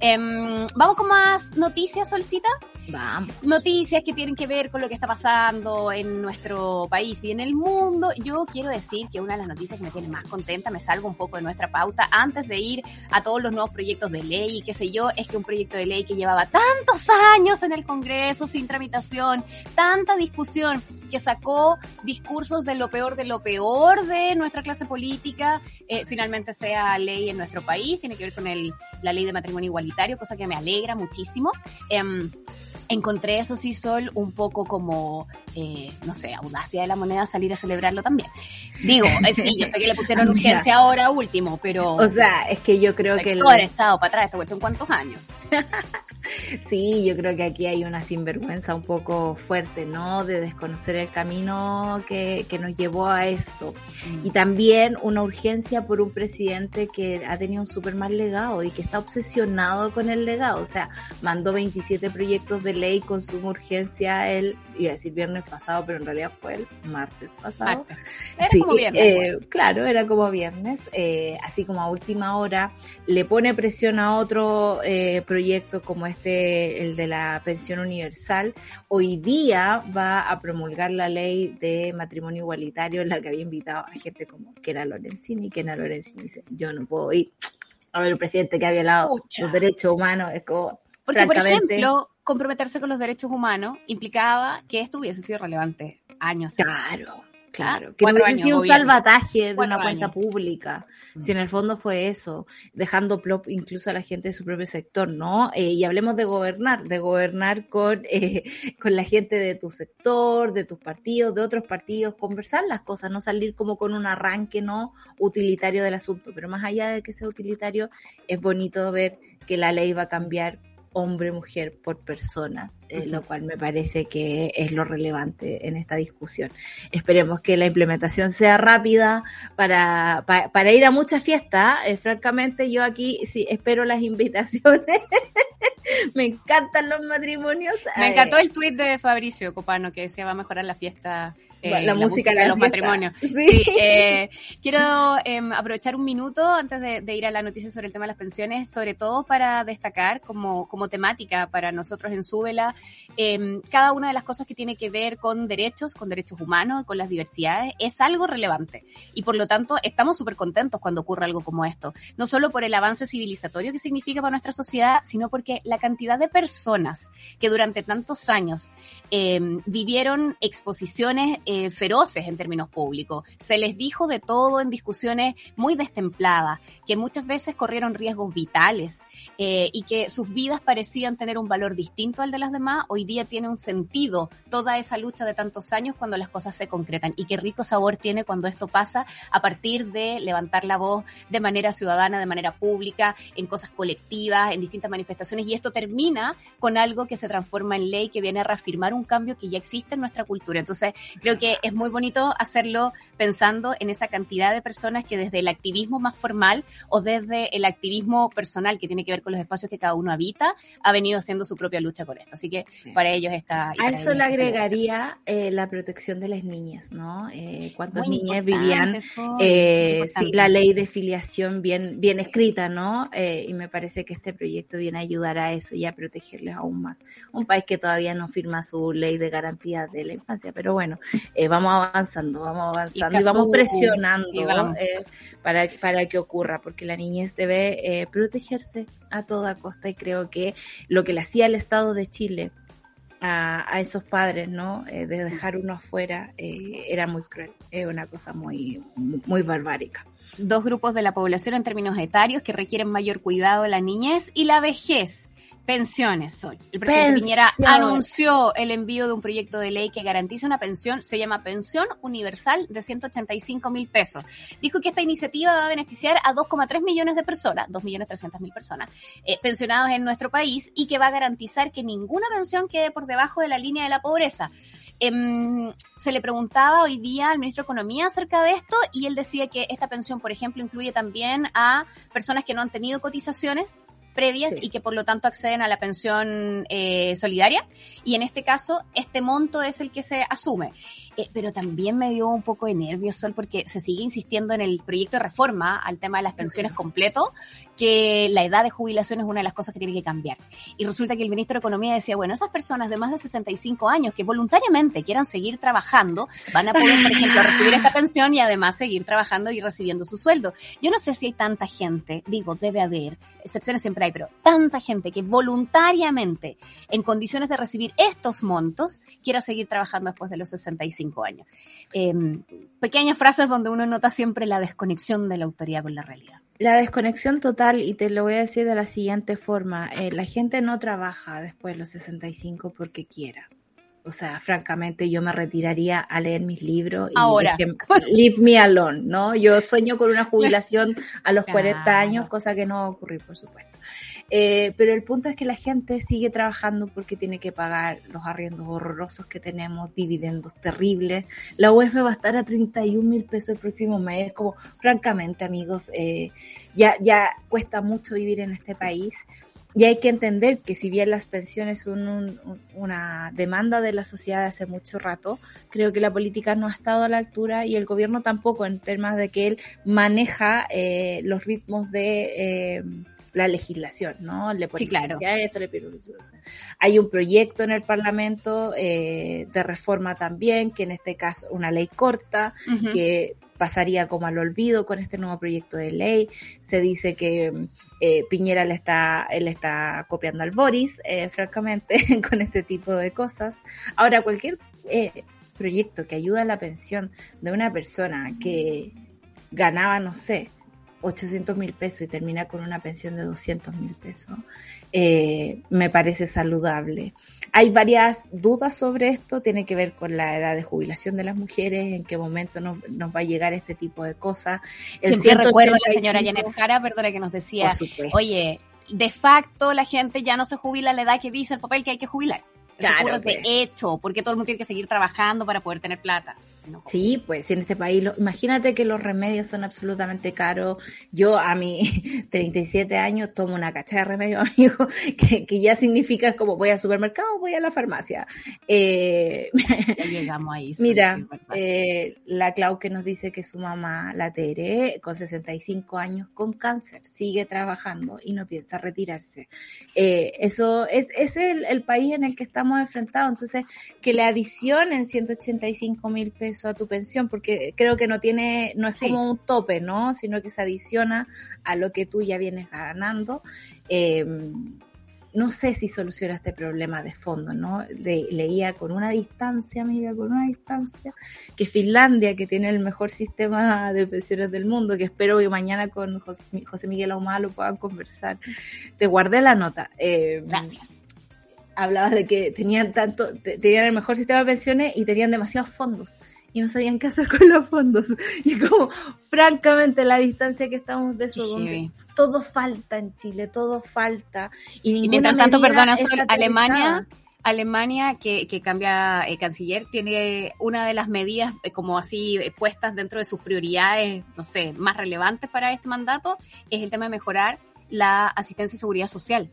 Em, Vamos con más noticias, Solcita. Vamos. Noticias que tienen que ver con lo que está pasando en nuestro país y en el mundo. Yo quiero decir que una de las noticias que me tiene más contenta, me salgo un poco de nuestra pauta, antes de ir a todos los nuevos proyectos de ley y qué sé yo, es que un proyecto de ley que llevaba tantos años en el Congreso sin tramitación, tanta discusión, que sacó discursos de lo peor de lo peor de nuestra clase política, eh, finalmente sea ley en nuestro país, tiene que ver con el, la ley de matrimonio igualitario, cosa que me alegra muchísimo. Em, encontré eso sí, Sol, un poco como, eh, no sé, audacia de la moneda salir a celebrarlo también. Digo, eh, sí, yo sé que le pusieron urgencia ahora último, pero... O sea, es que yo creo que... El... Estado para atrás esta cuestión, ¿cuántos años? Sí, yo creo que aquí hay una sinvergüenza un poco fuerte, ¿no? De desconocer el camino que, que nos llevó a esto. Mm. Y también una urgencia por un presidente que ha tenido un súper mal legado y que está obsesionado con el legado. O sea, mandó 27 proyectos de ley con suma urgencia el, iba a decir viernes pasado, pero en realidad fue el martes pasado. Era como viernes. Eh, claro, era como viernes. Eh, así como a última hora le pone presión a otro eh, proyecto como este, el de la pensión universal, hoy día va a promulgar la ley de matrimonio igualitario en la que había invitado a gente como que era Lorenzini, que era Lorenzini dice, yo no puedo ir a ver un presidente que había violado los derechos humanos, es como... Porque, por ejemplo, comprometerse con los derechos humanos implicaba que esto hubiese sido relevante años. Claro. Claro, que no hubiese sido un salvataje de una cuenta pública. Mm. Si en el fondo fue eso, dejando plop incluso a la gente de su propio sector, ¿no? Eh, y hablemos de gobernar, de gobernar con, eh, con la gente de tu sector, de tus partidos, de otros partidos, conversar las cosas, no salir como con un arranque no utilitario del asunto. Pero más allá de que sea utilitario, es bonito ver que la ley va a cambiar hombre, mujer por personas, eh, lo cual me parece que es lo relevante en esta discusión. Esperemos que la implementación sea rápida para, para, ir a muchas fiestas. Eh, francamente, yo aquí sí espero las invitaciones. me encantan los matrimonios. Me encantó el tuit de Fabricio Copano que decía va a mejorar la fiesta eh, la, música, de los matrimonios. Sí. Eh, quiero em, aprovechar un minuto antes de, ir a la noticia sobre el tema de las pensiones, sobre todo para destacar como, como temática para nosotros en Súbela em, cada una de las cosas que tiene que ver con derechos, con derechos humanos, con las diversidades, es algo relevante. Y por lo tanto, estamos súper contentos cuando ocurre algo como esto. No solo por el avance civilizatorio que significa para nuestra sociedad, sino porque la cantidad de personas que durante tantos años em, vivieron exposiciones eh, feroces en términos públicos. Se les dijo de todo en discusiones muy destempladas, que muchas veces corrieron riesgos vitales eh, y que sus vidas parecían tener un valor distinto al de las demás. Hoy día tiene un sentido toda esa lucha de tantos años cuando las cosas se concretan. Y qué rico sabor tiene cuando esto pasa a partir de levantar la voz de manera ciudadana, de manera pública, en cosas colectivas, en distintas manifestaciones. Y esto termina con algo que se transforma en ley, que viene a reafirmar un cambio que ya existe en nuestra cultura. Entonces, creo que es muy bonito hacerlo pensando en esa cantidad de personas que desde el activismo más formal o desde el activismo personal que tiene que ver con los espacios que cada uno habita, ha venido haciendo su propia lucha con esto. Así que para ellos está... A eso le agregaría eh, la protección de las niñas, ¿no? Eh, ¿Cuántas niñas vivían eh, la ley de filiación bien, bien escrita, ¿no? Eh, y me parece que este proyecto viene a ayudar a eso y a protegerles aún más. Un país que todavía no firma su ley de garantía de la infancia, pero bueno, vamos avanzando, vamos avanzando y vamos presionando eh, para, para que ocurra, porque la niñez debe eh, protegerse a toda costa y creo que lo que le hacía el Estado de Chile a, a esos padres, ¿no? Eh, de dejar uno afuera era muy cruel, es una cosa muy, muy barbárica dos grupos de la población en términos etarios que requieren mayor cuidado de la niñez y la vejez. Pensiones, Sol. El presidente Piñera anunció el envío de un proyecto de ley que garantiza una pensión, se llama Pensión Universal de 185 mil pesos. Dijo que esta iniciativa va a beneficiar a 2,3 millones de personas, 2 millones 300 mil personas, eh, pensionados en nuestro país y que va a garantizar que ninguna pensión quede por debajo de la línea de la pobreza. Em, se le preguntaba hoy día al ministro de Economía acerca de esto y él decía que esta pensión, por ejemplo, incluye también a personas que no han tenido cotizaciones previas y que por lo tanto acceden a la pensión eh, solidaria y en este caso este monto es el que se asume. Eh, pero también me dio un poco de nervios, Sol, porque se sigue insistiendo en el proyecto de reforma al tema de las pensiones completo, que la edad de jubilación es una de las cosas que tiene que cambiar. Y resulta que el ministro de Economía decía, bueno, esas personas de más de 65 años que voluntariamente quieran seguir trabajando, van a poder, por ejemplo, recibir esta pensión y además seguir trabajando y recibiendo su sueldo. Yo no sé si hay tanta gente, digo, debe haber, excepciones siempre pero tanta gente que voluntariamente, en condiciones de recibir estos montos, quiera seguir trabajando después de los 65 años. Em, pequeñas frases donde uno nota siempre la desconexión de la autoridad con la realidad. La desconexión total, y te lo voy a decir de la siguiente forma, eh, la gente no trabaja después de los 65 porque quiera. O sea, francamente, yo me retiraría a leer mis libros y Ahora. leave me alone, ¿no? Yo sueño con una jubilación a los 40 años, cosa que no va a ocurrir, por supuesto. Eh, pero el punto es que la gente sigue trabajando porque tiene que pagar los arriendos horrorosos que tenemos, dividendos terribles. La UEF va a estar a 31 mil pesos el próximo mes. Como, francamente, amigos, eh, ya, ya cuesta mucho vivir en este país. Y hay que entender que si bien las pensiones son una demanda de la sociedad hace mucho rato, creo que la política no ha estado a la altura y el gobierno tampoco en temas de que él maneja eh, los ritmos de eh, la legislación, ¿no? Le sí, claro. Esto, le Hay un proyecto en el Parlamento eh, de reforma también, que en este caso una ley corta, que pasaría como al olvido con este nuevo proyecto de ley. Se dice que eh, Piñera le está, él está copiando al Boris, eh, francamente, con este tipo de cosas. Ahora, cualquier eh, proyecto que ayuda a la pensión de una persona que ganaba, no sé, 800 mil pesos y termina con una pensión de 200 mil pesos, eh, me parece saludable. Hay varias dudas sobre esto, tiene que ver con la edad de jubilación de las mujeres, en qué momento nos, va a llegar este tipo de cosas. El Siempre recuerdo a la señora Janet Jara, perdona que nos decía, oye, de facto la gente ya no se jubila a la edad que dice el papel que hay que jubilar. Claro, de pues. hecho, porque todo el mundo tiene que seguir trabajando para poder tener plata. Sí, pues en este país, imagínate que los remedios son absolutamente caros. Yo a mis 37 años tomo una cacha de remedios, amigo, que, que, ya significa como voy al supermercado, voy a la farmacia. Eh, llegamos ahí. Mira, eh, la Clau que nos dice que su mamá, la Tere, con 65 años, con cáncer, sigue trabajando y no piensa retirarse. Eh, eso es, es el, el país en el que estamos enfrentados. Entonces, que le adicionen 185 mil pesos a tu pensión, porque creo que no tiene, no es como un tope, ¿no? Sino que se adiciona a lo que tú ya vienes ganando. Eh, no sé si soluciona este problema de fondo, ¿no? leía con una distancia, amiga, con una distancia, que Finlandia, que tiene el mejor sistema de pensiones del mundo, que espero que mañana con José, Miguel Ahumada lo puedan conversar. Te guardé la nota. Eh, Gracias. Hablabas de que tenían tanto, tenían el mejor sistema de pensiones y tenían demasiados fondos y no sabían qué hacer con los fondos. Y como, francamente, la distancia que estamos de eso, todo falta en Chile, todo falta. Y, mientras tanto, perdona, Alemania, Alemania, que, que cambia el canciller, tiene una de las medidas como así puestas dentro de sus prioridades, no sé, más relevantes para este mandato, es el tema de mejorar la asistencia y seguridad social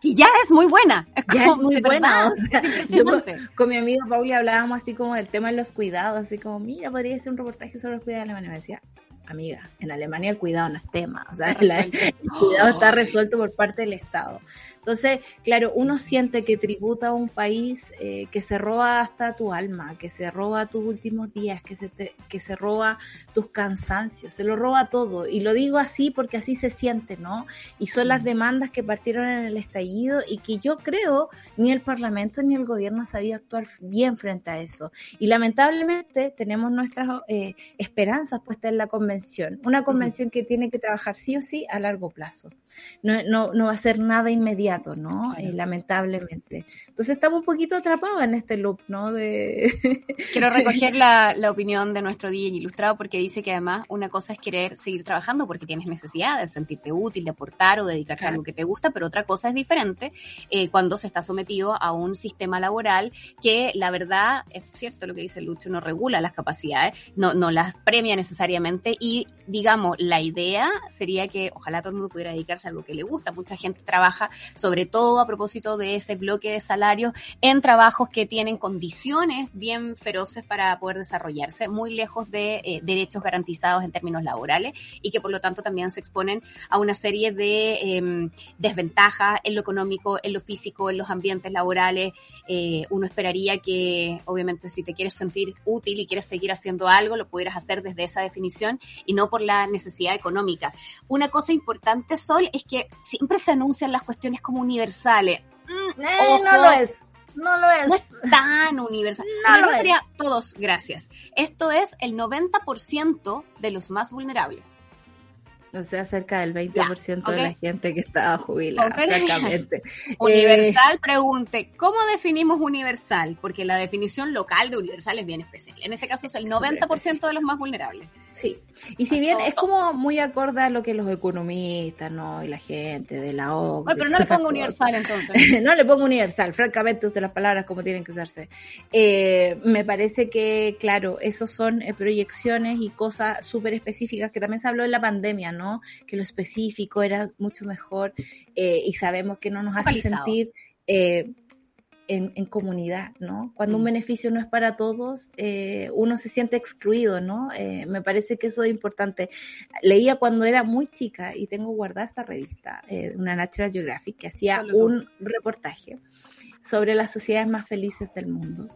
que ya es muy buena. ya es muy buena. o sea, con, mi amigo Pauli hablábamos así como del tema de los cuidados, así como, mira, podría ser un reportaje sobre los cuidados de Alemania. Me decía, amiga, en Alemania el cuidado no es tema, o sea, el cuidado está resuelto por parte del Estado. Entonces, claro, uno siente que tributa a un país eh, que se roba hasta tu alma, que se roba tus últimos días, que se, que se roba tus cansancios, se lo roba todo. Y lo digo así porque así se siente, ¿no? Y son las mm. demandas que partieron en el estallido y que yo creo ni el Parlamento ni el gobierno sabía actuar bien frente a eso. Y lamentablemente tenemos nuestras eh, esperanzas puestas en la convención. Una convención que tiene que trabajar sí o sí a largo plazo. No, no, no va a ser nada inmediato ¿no? Eh, lamentablemente. Entonces estamos un poquito atrapados en este loop, ¿no? De... Quiero recoger la, la, opinión de nuestro DJ ilustrado porque dice que además una cosa es querer seguir trabajando porque tienes necesidad de sentirte útil, de aportar o dedicarte a algo que te gusta, pero otra cosa es diferente eh, cuando se está sometido a un sistema laboral que la verdad, es cierto lo que dice Lucho, no regula las capacidades, no, no las premia necesariamente y digamos, la idea sería que ojalá todo el mundo pudiera dedicarse a algo que le gusta. Mucha gente trabaja sobre todo a propósito de ese bloque de salarios en trabajos que tienen condiciones bien feroces para poder desarrollarse, muy lejos de eh, derechos garantizados en términos laborales y que por lo tanto también se exponen a una serie de em, desventajas en lo económico, en lo físico, en los ambientes laborales. Eh, uno esperaría que, obviamente, si te quieres sentir útil y quieres seguir haciendo algo, lo pudieras hacer desde esa definición y no por la necesidad económica. Una cosa importante, Sol, es que siempre se anuncian las cuestiones como universales. Mm, eh, no lo es. No lo es. No es tan universal. No, lo sería todos, gracias. Esto es el 90% de los más vulnerables. O sea, cerca del 20% de la gente que estaba jubilada, francamente. universal, pregunte, ¿cómo definimos universal? Porque la definición local de universal es bien especial. En este caso es el 90% de los más vulnerables. Sí, y si bien es como muy acorde a lo que los economistas, ¿no? Y la gente de la OCDE. pero no le pongo universal entonces. no le pongo universal, francamente use las palabras como tienen que usarse. Eh, me parece que, claro, esos son eh, proyecciones y cosas súper específicas que también se habló en la pandemia, ¿no? Que lo específico era mucho mejor eh, y sabemos que no nos hace sentir en, comunidad, ¿no? Cuando un mm. beneficio no es para todos, eh, uno se siente excluido, ¿no? Eh, me parece que eso es importante. Leía cuando era muy chica y tengo guardada esta revista, eh, una Natural Geographic, que hacía un reportaje sobre las sociedades más felices del mundo.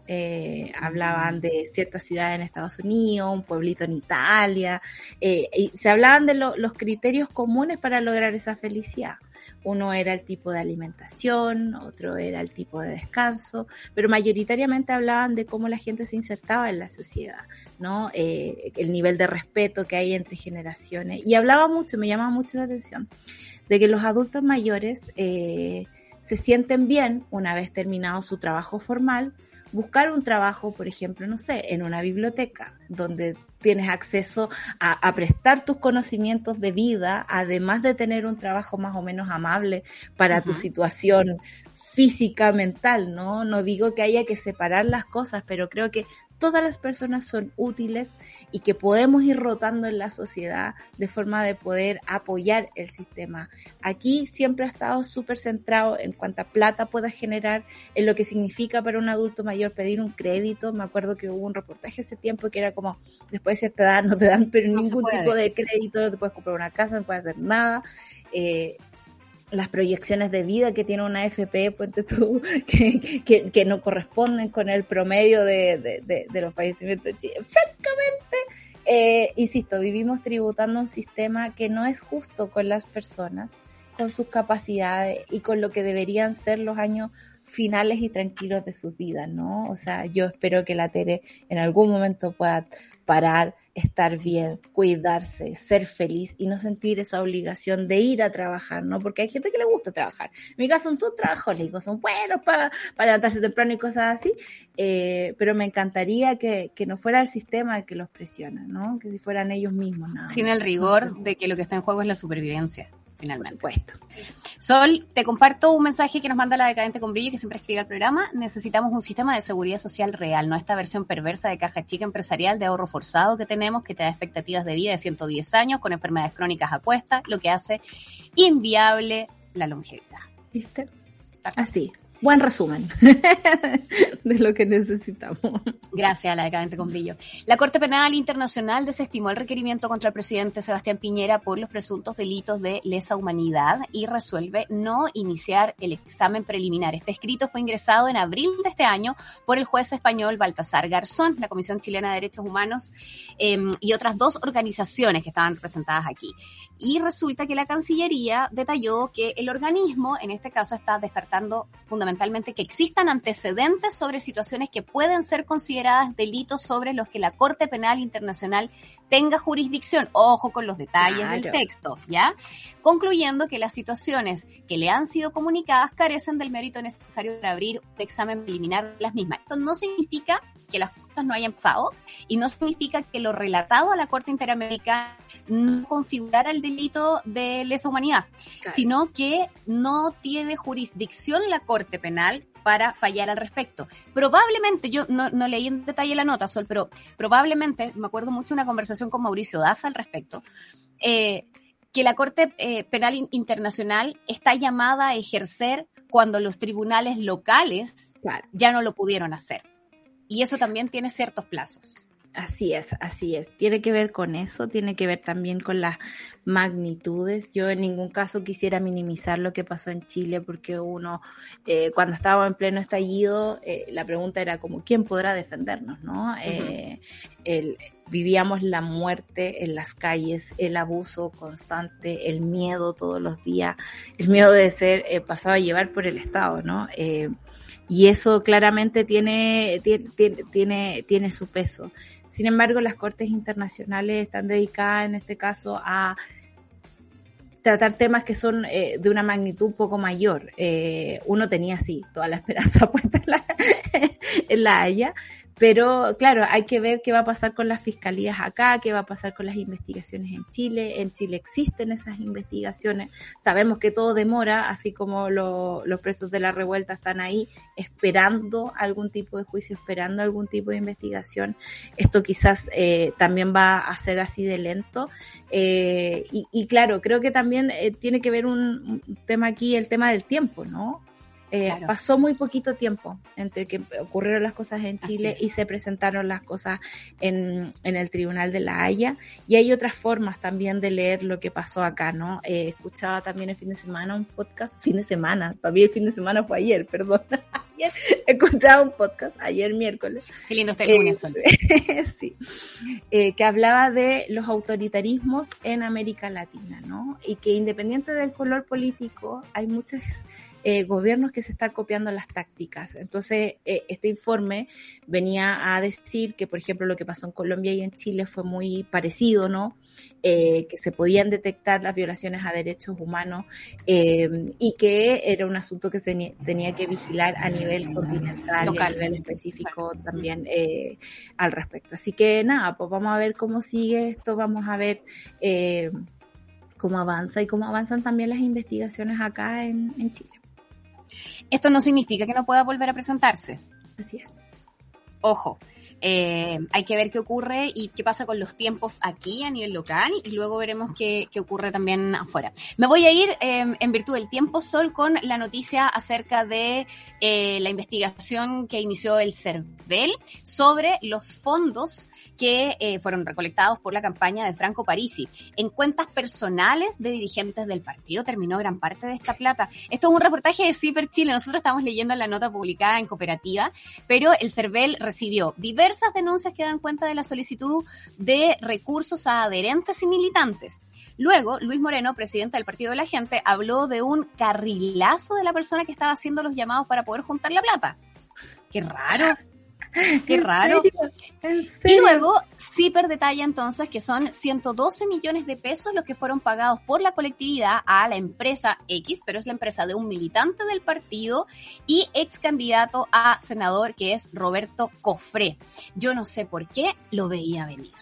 hablaban de ciertas ciudades en Estados Unidos, un pueblito en Italia, y se hablaban de los criterios comunes para lograr esa felicidad. Uno era el tipo de alimentación, otro era el tipo de descanso, pero mayoritariamente hablaban de cómo la gente se insertaba en la sociedad, ¿no? Eh, el nivel de respeto que hay entre generaciones. Y hablaba mucho, me llamaba mucho la atención, de que los adultos mayores eh, se sienten bien una vez terminado su trabajo formal, buscar un trabajo, por ejemplo, no sé, en una biblioteca, donde tienes acceso a, prestar tus conocimientos de vida, además de tener un trabajo más o menos amable para tu situación física, mental, ¿no? No digo que haya que separar las cosas, pero creo que todas las personas son útiles y que podemos ir rotando en la sociedad de forma de poder apoyar el sistema. Aquí siempre ha estado súper centrado en cuánta plata pueda generar, en lo que significa para un adulto mayor pedir un crédito. Me acuerdo que hubo un reportaje hace tiempo que era como, después de cierta edad no te dan pero ningún tipo de crédito, no te puedes comprar una casa, no puedes hacer nada. Eh, las proyecciones de vida que tiene una FP, puente tú, que, que, no corresponden con el promedio de, de, los fallecimientos de. Francamente, eh, insisto, vivimos tributando un sistema que no es justo con las personas, con sus capacidades y con lo que deberían ser los años finales y tranquilos de sus vidas, ¿no? O sea, yo espero que la Tere en algún momento pueda parar, estar bien, cuidarse, ser feliz y no sentir esa obligación de ir a trabajar, ¿no? Porque hay gente que le gusta trabajar. En mi caso son todos trabajos, digo, son buenos para, para levantarse temprano y cosas así, eh, pero me encantaría que, que, no fuera el sistema el que los presiona, ¿no? Que si fueran ellos mismos, nada. Sin el rigor de que lo que está en juego es la supervivencia. Finalmente. Por supuesto. Sol, te comparto un mensaje que nos manda la decadente con brillo, que siempre escribe al programa. Necesitamos un sistema de seguridad social real, no esta versión perversa de caja chica empresarial de ahorro forzado que tenemos, que te da expectativas de vida de 110 años, con enfermedades crónicas a cuesta, lo que hace inviable la longevidad. ¿Viste? Así. Buen resumen de lo que necesitamos. Gracias a la decadente con brillo. La Corte Penal Internacional desestimó el requerimiento contra el presidente Sebastián Piñera por los presuntos delitos de lesa humanidad y resuelve no iniciar el examen preliminar. Este escrito fue ingresado en abril de este año por el juez español Baltasar Garzón, la Comisión Chilena de Derechos Humanos eh, y otras dos organizaciones que estaban representadas aquí. Y resulta que la Cancillería detalló que el organismo, en este caso, está despertando fundamentalmente fundamentalmente que existan antecedentes sobre situaciones que pueden ser consideradas delitos sobre los que la Corte Penal Internacional tenga jurisdicción. Ojo con los detalles claro. del texto, ¿ya? Concluyendo que las situaciones que le han sido comunicadas carecen del mérito necesario para abrir un examen preliminar de las mismas. Esto no significa que las cosas no hayan pasado y no significa que lo relatado a la Corte Interamericana no configurara el delito de lesa humanidad, claro. sino que no tiene jurisdicción la Corte Penal para fallar al respecto. Probablemente, yo no, no, leí en detalle la nota, Sol, pero probablemente, me acuerdo mucho de una conversación con Mauricio Daza al respecto, eh, que la Corte eh, Penal Internacional está llamada a ejercer cuando los tribunales locales claro. ya no lo pudieron hacer. Y eso también tiene ciertos plazos. Así es, así es. Tiene que ver con eso, tiene que ver también con las magnitudes. Yo en ningún caso quisiera minimizar lo que pasó en Chile porque uno, eh, cuando estaba en pleno estallido, eh, la pregunta era como, ¿quién podrá defendernos? ¿no? Uh -huh. eh, el, vivíamos la muerte en las calles, el abuso constante, el miedo todos los días, el miedo de ser eh, pasado a llevar por el Estado, ¿no? Eh, y eso claramente tiene, tiene, tiene, tiene su peso. Sin embargo, las cortes internacionales están dedicadas en este caso a tratar temas que son eh, de una magnitud poco mayor. Eh, uno tenía así toda la esperanza puesta en la, en la Haya, pero claro, hay que ver qué va a pasar con las fiscalías acá, qué va a pasar con las investigaciones en Chile. En Chile existen esas investigaciones. Sabemos que todo demora, así como lo, los presos de la revuelta están ahí esperando algún tipo de juicio, esperando algún tipo de investigación. Esto quizás eh, también va a ser así de lento. Eh, y, y, claro, creo que también eh, tiene que ver un, un tema aquí, el tema del tiempo, ¿no? Eh, claro. Pasó muy poquito tiempo entre que ocurrieron las cosas en Chile y se presentaron las cosas en, en, el Tribunal de la Haya. Y hay otras formas también de leer lo que pasó acá, ¿no? Eh, escuchaba también el fin de semana un podcast, fin de semana, para mí el fin de semana fue ayer, perdón. ayer escuchaba un podcast, ayer miércoles. Qué lindo este lunes, eh, sí. Eh, que hablaba de los autoritarismos en América Latina, ¿no? Y que independiente del color político, hay muchas eh, gobiernos que se están copiando las tácticas. Entonces, eh, este informe venía a decir que, por ejemplo, lo que pasó en Colombia y en Chile fue muy parecido, ¿no? Eh, que se podían detectar las violaciones a derechos humanos eh, y que era un asunto que se tenía que vigilar a nivel continental Local. y a nivel específico también al respecto. Así que nada, pues vamos a ver cómo sigue esto, vamos a ver cómo avanza y cómo avanzan también las investigaciones acá en, en Chile. Esto no significa que no pueda volver a presentarse. Así es. Ojo, eh, hay que ver qué ocurre y qué pasa con los tiempos aquí a nivel local y luego veremos qué, qué ocurre también afuera. Me voy a ir eh, en virtud del tiempo, Sol, con la noticia acerca de eh, la investigación que inició el CERVEL sobre los fondos que eh, fueron recolectados por la campaña de Franco Parisi. En cuentas personales de dirigentes del partido terminó gran parte de esta plata. Esto es un reportaje de Ciper Chile. Nosotros estamos leyendo la nota publicada en Cooperativa, pero el CERVEL recibió diversas denuncias que dan cuenta de la solicitud de recursos a adherentes y militantes. Luego, Luis Moreno, presidente del Partido de la Gente, habló de un carrilazo de la persona que estaba haciendo los llamados para poder juntar la plata. Qué raro. Qué raro. Y luego, CIPER detalla entonces que son 112 millones de pesos los que fueron pagados por la colectividad a la empresa X, pero es la empresa de un militante del partido y ex candidato a senador que es Roberto Cofré. Yo no sé por qué lo veía venir.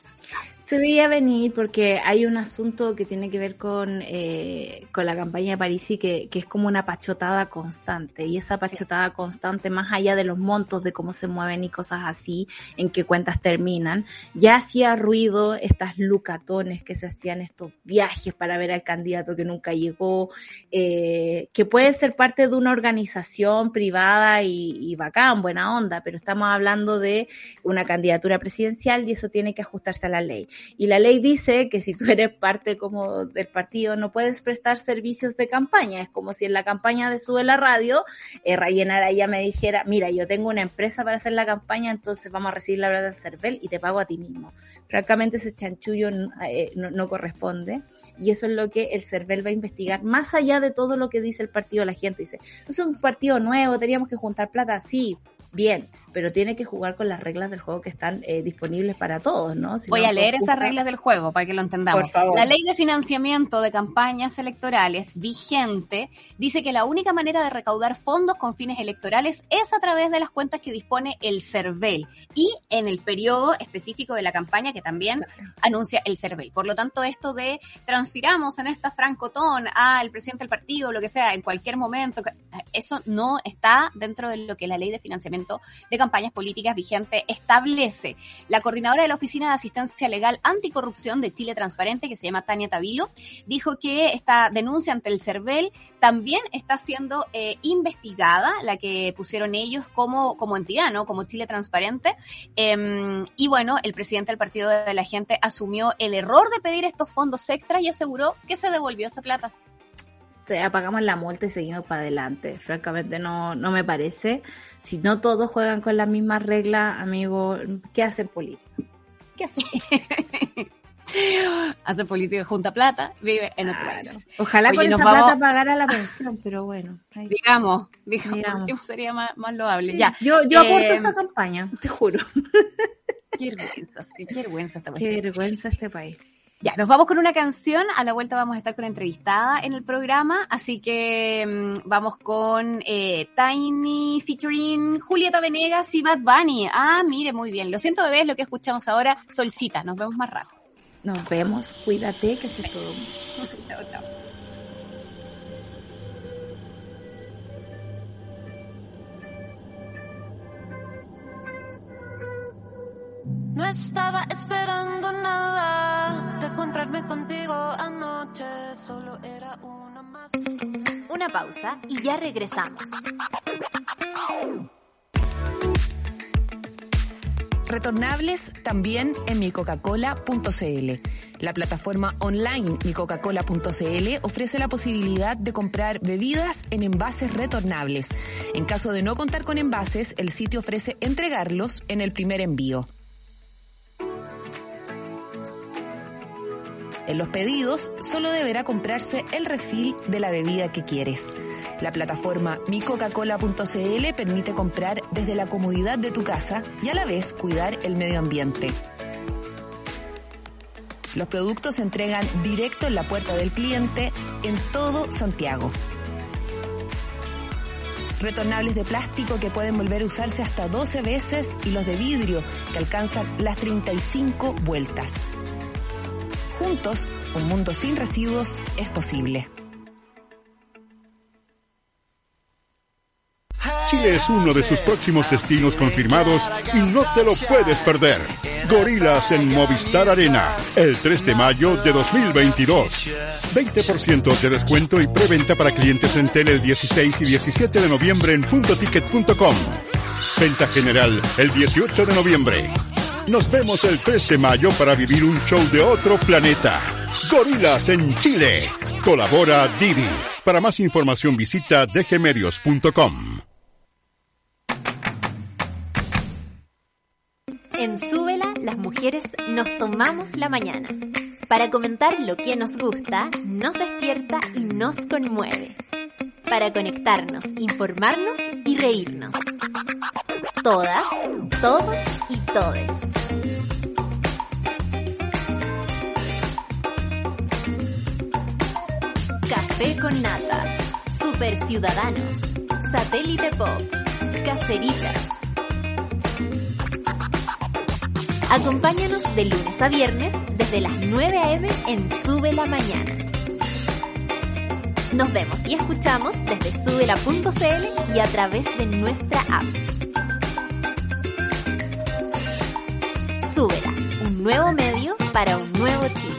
Se veía venir porque hay un asunto que tiene que ver con, eh, con la campaña de París y que, que, es como una pachotada constante. Y esa pachotada sí. constante, más allá de los montos, de cómo se mueven y cosas así, en qué cuentas terminan, ya hacía ruido estas lucatones que se hacían estos viajes para ver al candidato que nunca llegó, eh, que puede ser parte de una organización privada y, y bacán, buena onda, pero estamos hablando de una candidatura presidencial y eso tiene que ajustarse a la ley. Y la ley dice que si tú eres parte como del partido no puedes prestar servicios de campaña. Es como si en la campaña de Sube la Radio, eh, Rayen Araya me dijera, mira, yo tengo una empresa para hacer la campaña, entonces vamos a recibir la verdad del CERVEL y te pago a ti mismo. Francamente ese chanchullo eh, no, no corresponde y eso es lo que el CERVEL va a investigar, más allá de todo lo que dice el partido, la gente dice, es un partido nuevo, teníamos que juntar plata, sí, bien, pero tiene que jugar con las reglas del juego que están eh, disponibles para todos, ¿no? Si Voy no a leer esas reglas del juego para que lo entendamos. Por favor. La ley de financiamiento de campañas electorales vigente dice que la única manera de recaudar fondos con fines electorales es a través de las cuentas que dispone el CERVEL y en el periodo específico de la campaña que también claro. anuncia el CERVEL. Por lo tanto, esto de transfiramos en esta francotón al presidente del partido, lo que sea, en cualquier momento, eso no está dentro de lo que la ley de financiamiento de campañas políticas vigente establece. La coordinadora de la Oficina de Asistencia Legal Anticorrupción de Chile Transparente, que se llama Tania Tavilo, dijo que esta denuncia ante el CERVEL también está siendo eh, investigada, la que pusieron ellos como, como entidad, ¿no? Como Chile Transparente. Eh, y bueno, el presidente del Partido de la Gente asumió el error de pedir estos fondos extras y aseguró que se devolvió esa plata apagamos la multa y seguimos para adelante. Francamente no, no me parece. Si no todos juegan con las mismas reglas, amigo, ¿qué hacen política? ¿Qué hacen? Hace política junta plata, vive en otro claro. país. Ojalá Oye, con esa vamos... plata pagara la pensión, pero bueno. Ahí. Digamos, digamos, digamos. sería más, más loable. Sí, ya. Yo, yo eh, aporto esa campaña, te juro. Qué vergüenza, qué vergüenza esta Qué vergüenza este país. Ya, nos vamos con una canción. A la vuelta vamos a estar con entrevistada en el programa. Así que mmm, vamos con eh, Tiny featuring Julieta Venegas y Bad Bunny. Ah, mire, muy bien. Lo siento, bebé, es lo que escuchamos ahora. Solcita. Nos vemos más rato. Nos vemos. Cuídate, que es todo. No estaba esperando nada de encontrarme contigo anoche, solo era una más. Una pausa y ya regresamos. Retornables también en micoca-cola.cl. La plataforma online micoca-cola.cl ofrece la posibilidad de comprar bebidas en envases retornables. En caso de no contar con envases, el sitio ofrece entregarlos en el primer envío. En los pedidos solo deberá comprarse el refil de la bebida que quieres. La plataforma micocacola.cl permite comprar desde la comodidad de tu casa y a la vez cuidar el medio ambiente. Los productos se entregan directo en la puerta del cliente en todo Santiago. Retornables de plástico que pueden volver a usarse hasta 12 veces y los de vidrio que alcanzan las 35 vueltas. Juntos, un mundo sin residuos es posible. Chile es uno de sus próximos destinos confirmados y no te lo puedes perder. Gorilas en Movistar Arena, el 3 de mayo de 2022. 20% de descuento y preventa para clientes en tele el 16 y 17 de noviembre en puntoticket.com. Venta general el 18 de noviembre. Nos vemos el 3 de mayo para vivir un show de otro planeta. Gorilas en Chile. Colabora Didi. Para más información visita dgmedios.com. En Súbela, las mujeres nos tomamos la mañana para comentar lo que nos gusta, nos despierta y nos conmueve. Para conectarnos, informarnos y reírnos. Todas, todos y todes. Café con nata. Super Ciudadanos. Satélite Pop. Caceritas. Acompáñanos de lunes a viernes desde las 9 a.m. en Sube la Mañana. Nos vemos y escuchamos desde subela.cl y a través de nuestra app. Súbela, un nuevo medio para un nuevo Chile.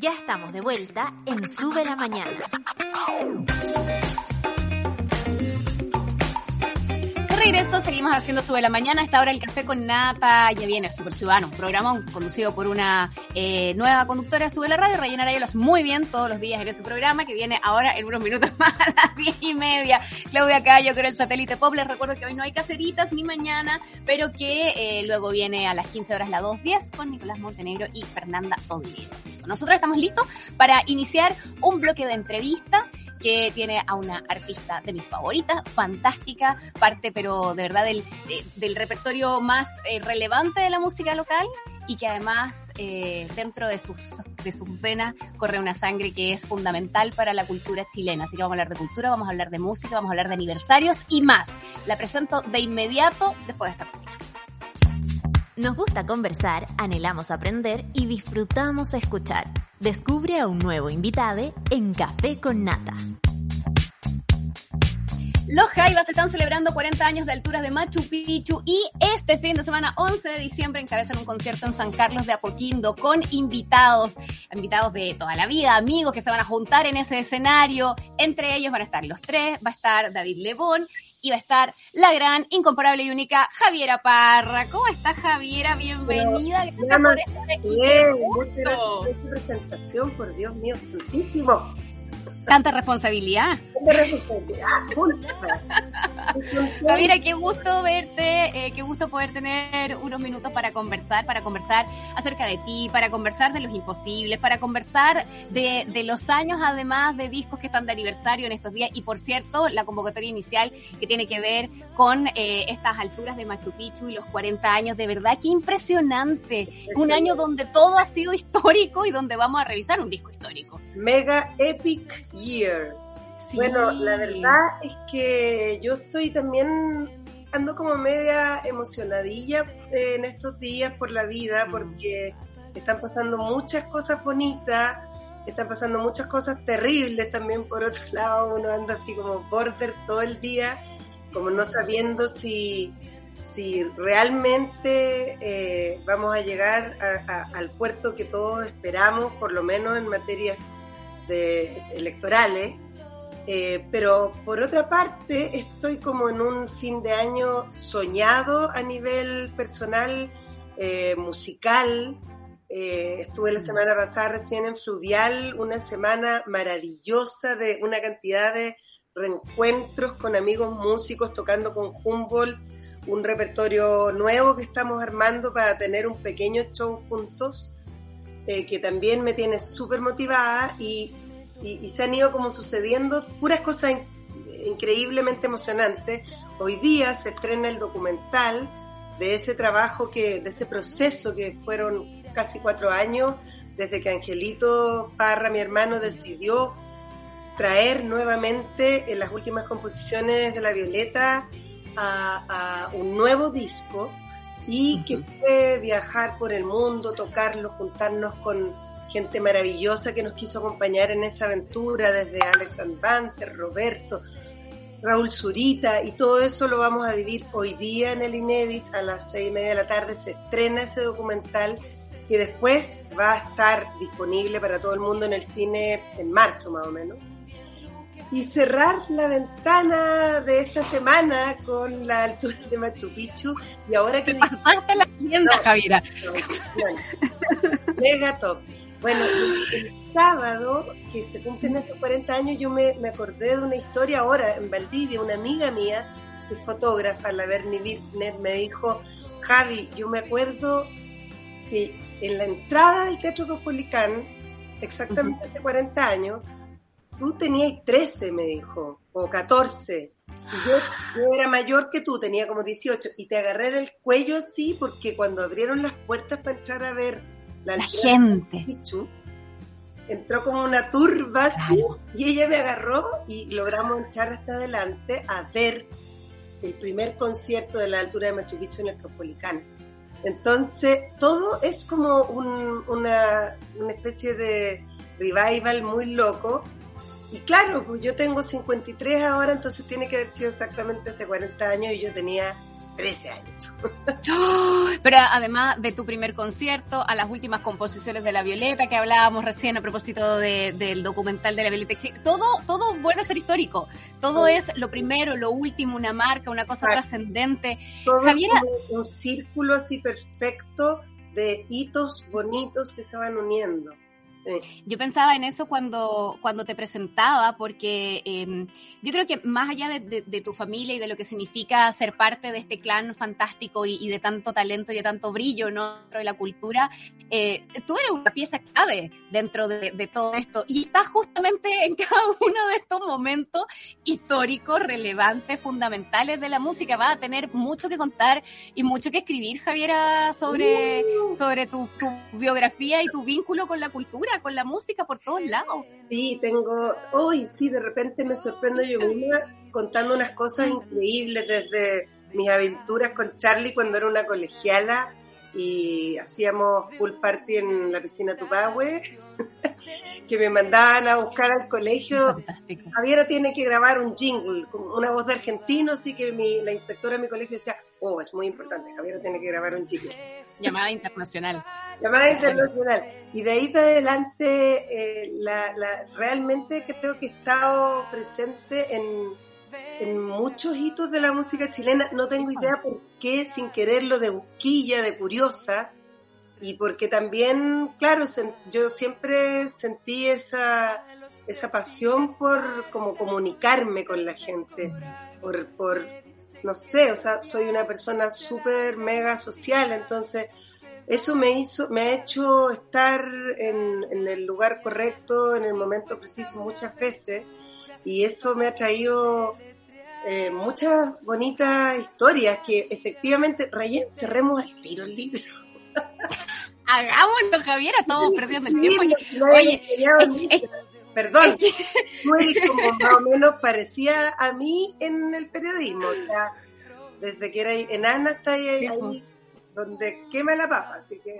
Ya estamos de vuelta en Sube la Mañana. Regreso, seguimos haciendo Sube la Mañana. Esta hora el café con nata ya viene Super Ciudadano, un programa conducido por una eh, nueva conductora Sube la Radio, Rayena muy bien todos los días en ese programa que viene ahora en unos minutos más a las diez y media. Claudia Cayo con el satélite Pop. Les recuerdo que hoy no hay caseritas ni mañana, pero que eh, luego viene a las 15 horas la 2.10 con Nicolás Montenegro y Fernanda Oviedo. Nosotros estamos listos para iniciar un bloque de entrevista que tiene a una artista de mis favoritas, fantástica, parte pero de verdad del, del repertorio más eh, relevante de la música local y que además eh, dentro de sus, de sus venas corre una sangre que es fundamental para la cultura chilena. Así que vamos a hablar de cultura, vamos a hablar de música, vamos a hablar de aniversarios y más. La presento de inmediato después de esta. Nos gusta conversar, anhelamos aprender y disfrutamos escuchar. Descubre a un nuevo invitado en Café con Nata. Los Jaivas están celebrando 40 años de alturas de Machu Picchu y este fin de semana, 11 de diciembre, encabezan un concierto en San Carlos de Apoquindo con invitados, invitados de toda la vida, amigos que se van a juntar en ese escenario. Entre ellos van a estar los tres, va a estar David Lebón va a estar la gran, incomparable y única Javiera Parra. ¿Cómo estás, Javiera? Bienvenida. Gracias por estar Bien, muchas gracias por esta presentación, por Dios mío, santísimo. Tanta responsabilidad. Tanta responsabilidad. Javiera, qué gusto verte, eh, qué gusto poder tener unos minutos para conversar, para conversar acerca de ti, para conversar de los imposibles, para conversar de, de los años, además de discos que están de aniversario en estos días. Y por cierto, la convocatoria inicial que tiene que ver con eh, estas alturas de Machu Picchu y los 40 años, de verdad, qué impresionante. Un año donde todo ha sido histórico y donde vamos a revisar un disco histórico. Mega Epic Year. Bueno, la verdad es que yo estoy también ando como media emocionadilla en estos días por la vida porque están pasando muchas cosas bonitas, están pasando muchas cosas terribles también por otro lado, uno anda así como border todo el día, como no sabiendo si, si realmente eh, vamos a llegar al puerto que todos esperamos, por lo menos en materias de, electorales. Eh, pero por otra parte, estoy como en un fin de año soñado a nivel personal, eh, musical. Eh, estuve la semana pasada recién en Fluvial, una semana maravillosa de una cantidad de reencuentros con amigos músicos tocando con Humboldt, un repertorio nuevo que estamos armando para tener un pequeño show juntos. Que también me tiene súper motivada y y, se han ido como sucediendo puras cosas increíblemente emocionantes. Hoy día se estrena el documental de ese trabajo, que, de ese proceso que fueron casi cuatro años desde que Angelito Parra, mi hermano, decidió traer nuevamente en las últimas composiciones de La Violeta a, un nuevo disco y que fue viajar por el mundo, tocarlo, juntarnos con gente maravillosa que nos quiso acompañar en esa aventura, desde Alex Banter, Roberto, Raúl Zurita, y todo eso lo vamos a vivir hoy día en el Inédit, a las seis y media de la tarde se estrena ese documental que después va a estar disponible para todo el mundo en el cine en marzo más o menos. Y cerrar la ventana de esta semana con la altura de Machu Picchu. Y ahora que... Te pasaste la tienda, Javiera. mega top. Bueno, el sábado, que se cumplen estos 40 años, yo me, acordé de una historia ahora en Valdivia. Una amiga mía, que fotógrafa, la Bernie Wittner, me dijo, Javi, yo me acuerdo que en la entrada del Teatro Copolicán, exactamente hace 40 años, tú tenías 13, me dijo, o 14. Y yo, era mayor que tú, tenía como 18, y te agarré del cuello así porque cuando abrieron las puertas para entrar a ver la, gente. entró como una turba y ella me agarró y logramos echar hasta adelante a ver el primer concierto de la altura de Machu Picchu en el Caupolicán. Entonces, todo es como una, una especie de revival muy loco. Y claro, pues yo tengo 53 ahora, entonces tiene que haber sido exactamente hace 40 años y yo tenía 13 años. Pero además de tu primer concierto, a las últimas composiciones de La Violeta que hablábamos recién a propósito del documental de La Violeta, todo, todo vuelve a ser histórico. Todo es lo primero, lo último, una marca, una cosa trascendente. Todo Javiera... un círculo así perfecto de hitos bonitos que se van uniendo. Yo pensaba en eso cuando, cuando te presentaba, porque em, yo creo que más allá de, tu familia y de lo que significa ser parte de este clan fantástico y, de tanto talento y de tanto brillo ¿no? dentro de la cultura, eh, tú eres una pieza clave dentro de, todo esto y estás justamente en cada uno de estos momentos históricos, relevantes, fundamentales de la música. Va a tener mucho que contar y mucho que escribir, Javiera, sobre, uh. sobre tu, tu biografía y tu vínculo con la cultura con la música por todos lados. Sí, tengo, hoy sí, de repente me sorprendo yo misma contando unas cosas increíbles desde mis aventuras con Charlie cuando era una colegiala y hacíamos full party en la piscina Tupahue, que me mandaban a buscar al colegio. Javiera tiene que grabar un jingle, con una voz de argentino, así que mi, la inspectora de mi colegio decía, oh, es muy importante, Javiera tiene que grabar un jingle. Llamada internacional. Llamada internacional. Y de ahí para adelante, eh, la, realmente creo que he estado presente en, en muchos hitos de la música chilena. No tengo idea por qué, sin quererlo, de busquilla, de curiosa. Y porque también, claro, yo siempre sentí esa, esa pasión por como comunicarme con la gente, por, por no sé, o sea, soy una persona súper mega social, entonces eso me hizo, me ha hecho estar en, el lugar correcto, en el momento preciso muchas veces, y eso me ha traído eh, muchas bonitas historias que efectivamente, Rayen, cerremos al tiro el libro. Hagámoslo, Javier, estamos perdiendo el tiempo. Oye, perdón, tú eres como más o menos parecía a mí en el periodismo, o sea, desde que era enana hasta ahí, ahí donde quema la papa, así que...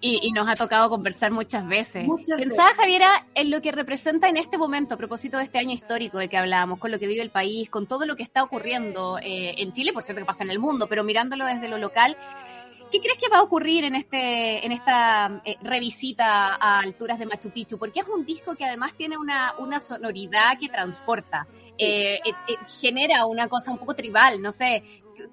Y, nos ha tocado conversar muchas veces. Pensaba, Javiera, en lo que representa en este momento, a propósito de este año histórico del que hablábamos, con lo que vive el país, con todo lo que está ocurriendo eh, en Chile, por cierto que pasa en el mundo, pero mirándolo desde lo local, ¿qué crees que va a ocurrir en este en esta eh, revisita a alturas de Machu Picchu? Porque es un disco que además tiene una, una sonoridad que transporta, eh, genera una cosa un poco tribal, no sé,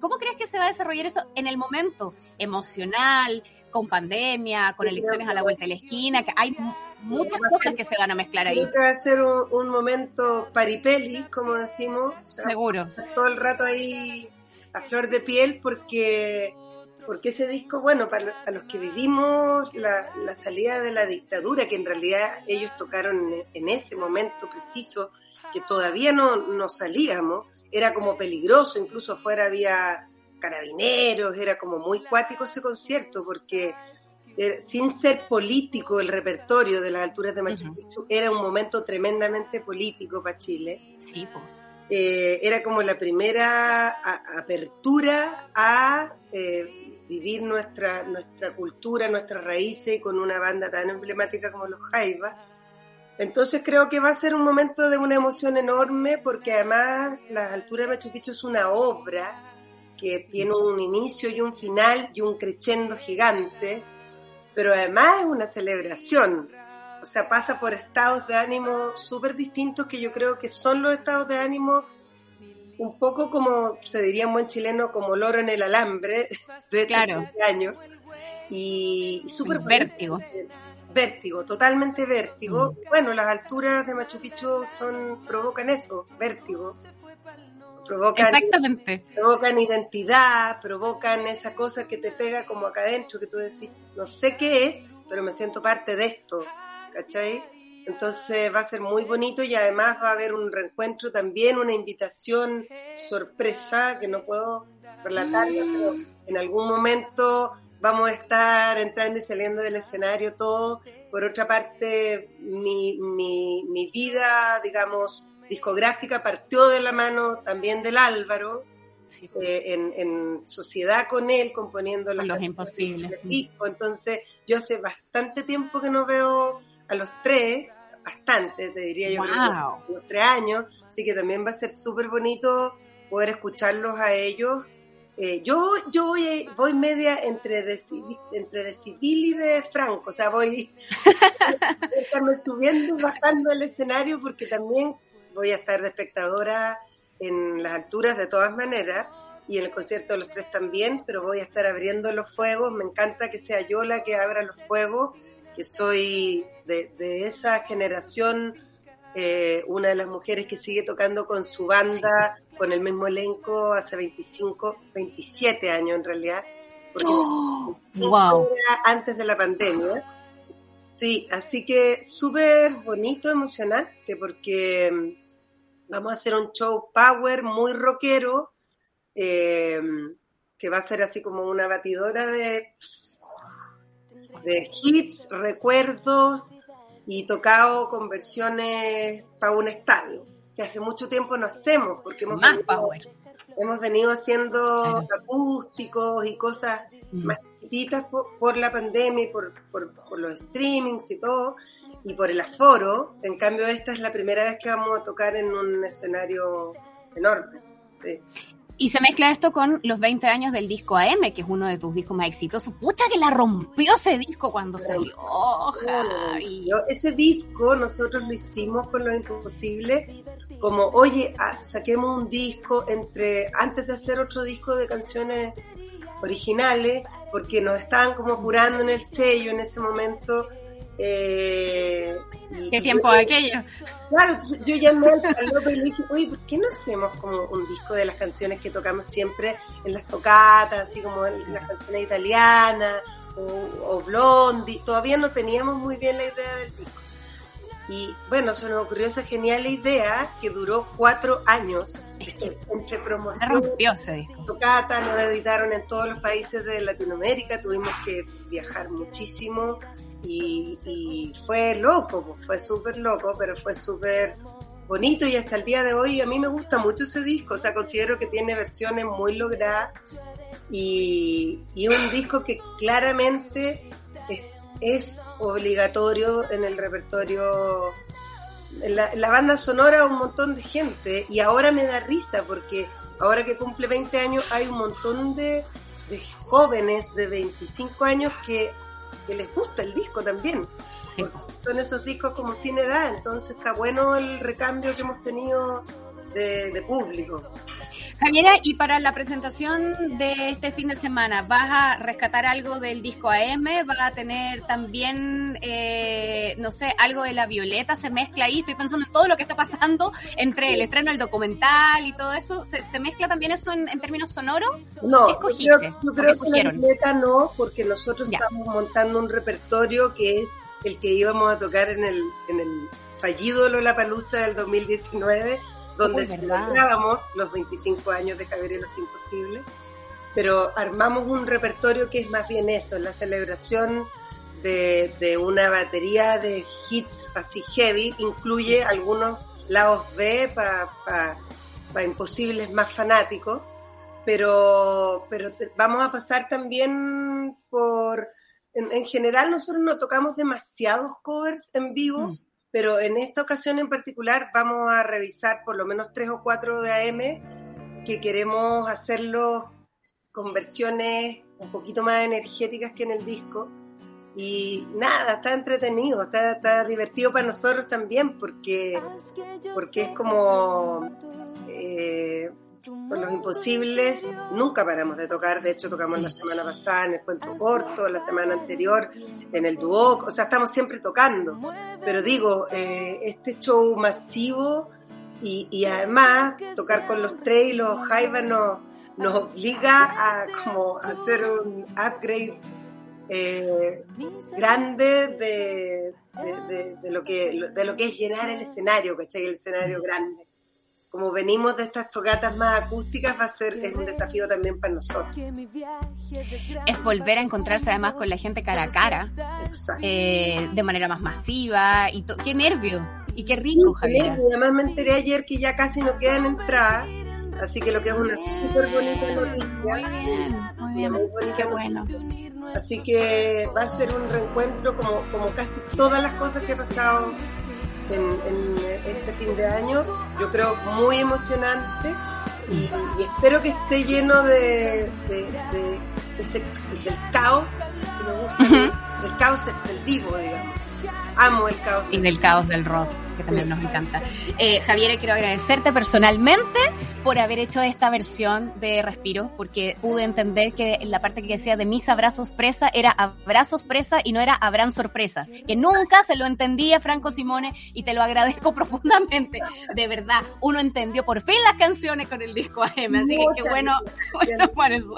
¿Cómo crees que se va a desarrollar eso en el momento emocional, con pandemia, con elecciones a la vuelta de la esquina? Que hay muchas cosas que se van a mezclar ahí. Creo que va a ser un, momento paripeli, como decimos. Seguro. Todo el rato ahí a flor de piel porque porque ese disco, bueno, para, los que vivimos la, salida de la dictadura, que en realidad ellos tocaron en, ese momento preciso, que todavía no, no salíamos, era como peligroso, incluso afuera había carabineros, era como muy cuático ese concierto, porque eh, sin ser político el repertorio de las alturas de Machu Picchu, era un momento tremendamente político para Chile. Sí, eh, era como la primera apertura a eh, vivir nuestra, nuestra cultura, nuestras raíces con una banda tan emblemática como los Jaivas entonces creo que va a ser un momento de una emoción enorme porque además La altura de Machu Picchu es una obra que tiene un inicio y un final y un crescendo gigante, pero además es una celebración. O sea, pasa por estados de ánimo súper distintos que yo creo que son los estados de ánimo un poco como se diría en buen chileno, como loro en el alambre de claro. este año. Y, súper vértigo vértigo, totalmente vértigo. Mm. Bueno, las alturas de Machu Picchu son provocan eso, vértigo. Provocan, Exactamente. provocan identidad, provocan esa cosa que te pega como acá adentro, que tú decís, no sé qué es, pero me siento parte de esto, ¿cachai? Entonces va a ser muy bonito y además va a haber un reencuentro también, una invitación sorpresa que no puedo relatar, pero en algún momento vamos a estar entrando y saliendo del escenario todo. Por otra parte, mi, mi, mi vida, digamos, discográfica partió de la mano también del Álvaro, eh, en, sociedad con él, componiendo los imposibles. disco. Entonces, yo hace bastante tiempo que no veo a los tres, bastante, te diría yo, creo los tres años, así que también va a ser súper bonito poder escucharlos a ellos. Eh, yo yo voy, voy media entre de, entre de civil y de franco, o sea, voy a estarme subiendo y bajando el escenario porque también voy a estar de espectadora en las alturas de todas maneras y en el concierto de los tres también, pero voy a estar abriendo los fuegos. Me encanta que sea yo la que abra los fuegos, que soy de, esa generación, eh, una de las mujeres que sigue tocando con su banda, con el mismo elenco hace 25, 27 años en realidad, porque wow. antes de la pandemia. Sí, así que súper bonito, emocionante, porque Vamos a hacer un show power muy rockero, eh, que va a ser así como una batidora de, de hits, recuerdos y tocado con versiones para un estadio, que hace mucho tiempo no hacemos, porque hemos, venido, hemos venido haciendo acústicos y cosas mm. más chiquititas por, la pandemia y por, por, por los streamings y todo, y por el aforo, en cambio esta es la primera vez que vamos a tocar en un escenario enorme. Y se mezcla esto con los 20 años del disco AM, que es uno de tus discos más exitosos. Pucha que la rompió ese disco cuando salió. ese disco nosotros lo hicimos con lo imposible, como, oye, ah, saquemos un disco entre, antes de hacer otro disco de canciones originales, porque nos estaban como apurando en el sello en ese momento eh, ¿Qué tiempo aquello? Claro, yo llamé al López y le dije, oye, ¿por qué no hacemos como un disco de las canciones que tocamos siempre en las tocatas, así como las canciones italianas o, o Blondie? Todavía no teníamos muy bien la idea del disco. Y bueno, se nos ocurrió esa genial idea que duró cuatro años entre promoción tocata, nos editaron en todos los países de Latinoamérica, tuvimos que viajar muchísimo y, fue loco, pues, fue súper loco, pero fue súper bonito. Y hasta el día de hoy a mí me gusta mucho ese disco, o sea, considero que tiene versiones muy logradas. Y, un disco que claramente es, obligatorio en el repertorio, en la, banda sonora un montón de gente. Y ahora me da risa porque ahora que cumple 20 años hay un montón de, de jóvenes de 25 años que que les gusta el disco también. Son esos discos como sin edad, entonces está bueno el recambio que hemos tenido de, público. Javiera, y para la presentación de este fin de semana, ¿vas a rescatar algo del disco AM? ¿Vas a tener también, eh, no sé, algo de la Violeta? ¿Se mezcla ahí? Estoy pensando en todo lo que está pasando entre el estreno del documental y todo eso. ¿Se, mezcla también eso en, términos sonoros? No, yo creo, que la Violeta no, porque nosotros estamos montando un repertorio que es el que íbamos a tocar en el, en el fallido Lollapalooza del 2019 donde celebrábamos los 25 años de Javier y los Imposibles, pero armamos un repertorio que es más bien eso, la celebración de, una batería de hits así heavy, incluye algunos lados B para imposibles más fanáticos, pero, pero vamos a pasar también por... En, general nosotros no tocamos demasiados covers en vivo, mm pero en esta ocasión en particular vamos a revisar por lo menos tres o cuatro de AM que queremos hacerlo con versiones un poquito más energéticas que en el disco. Y nada, está entretenido, está, está divertido para nosotros también porque, porque es como eh, con los imposibles nunca paramos de tocar, de hecho tocamos la semana pasada en el cuento corto, la semana anterior en el dúo, o sea, estamos siempre tocando. Pero digo, eh, este show masivo y, además tocar con los tres y los Jaiba nos, nos obliga a como hacer un upgrade eh, grande de, de, lo que, de lo que es llenar el escenario, ¿cachai? El escenario grande como venimos de estas tocatas más acústicas, va a ser es un desafío también para nosotros. Es volver a encontrarse además con la gente cara a cara, eh, de manera más masiva, y qué nervio, Y qué rico, Javier. Y además me enteré ayer que ya casi no quedan entradas. Así que lo que es una súper bonita noticia. Muy bien, muy bien. Muy bonita Qué bueno. Así que va a ser un reencuentro como, como casi todas las cosas que he pasado en, en este fin de año. Yo creo muy emocionante y, y espero que esté lleno de, de- de- de ese- del caos, que me gusta, del caos del vivo, digamos. Amo el caos. Y del caos del rock, que también nos encanta. Eh, Javier, quiero agradecerte personalmente por haber hecho esta versión de Respiro, porque pude entender que la parte que decía de mis abrazos presa era abrazos presa y no era habrán sorpresas, que nunca se lo entendía Franco Simone y te lo agradezco profundamente. De verdad, uno entendió por fin las canciones con el disco AM, así que qué Muchas bueno, bueno por eso.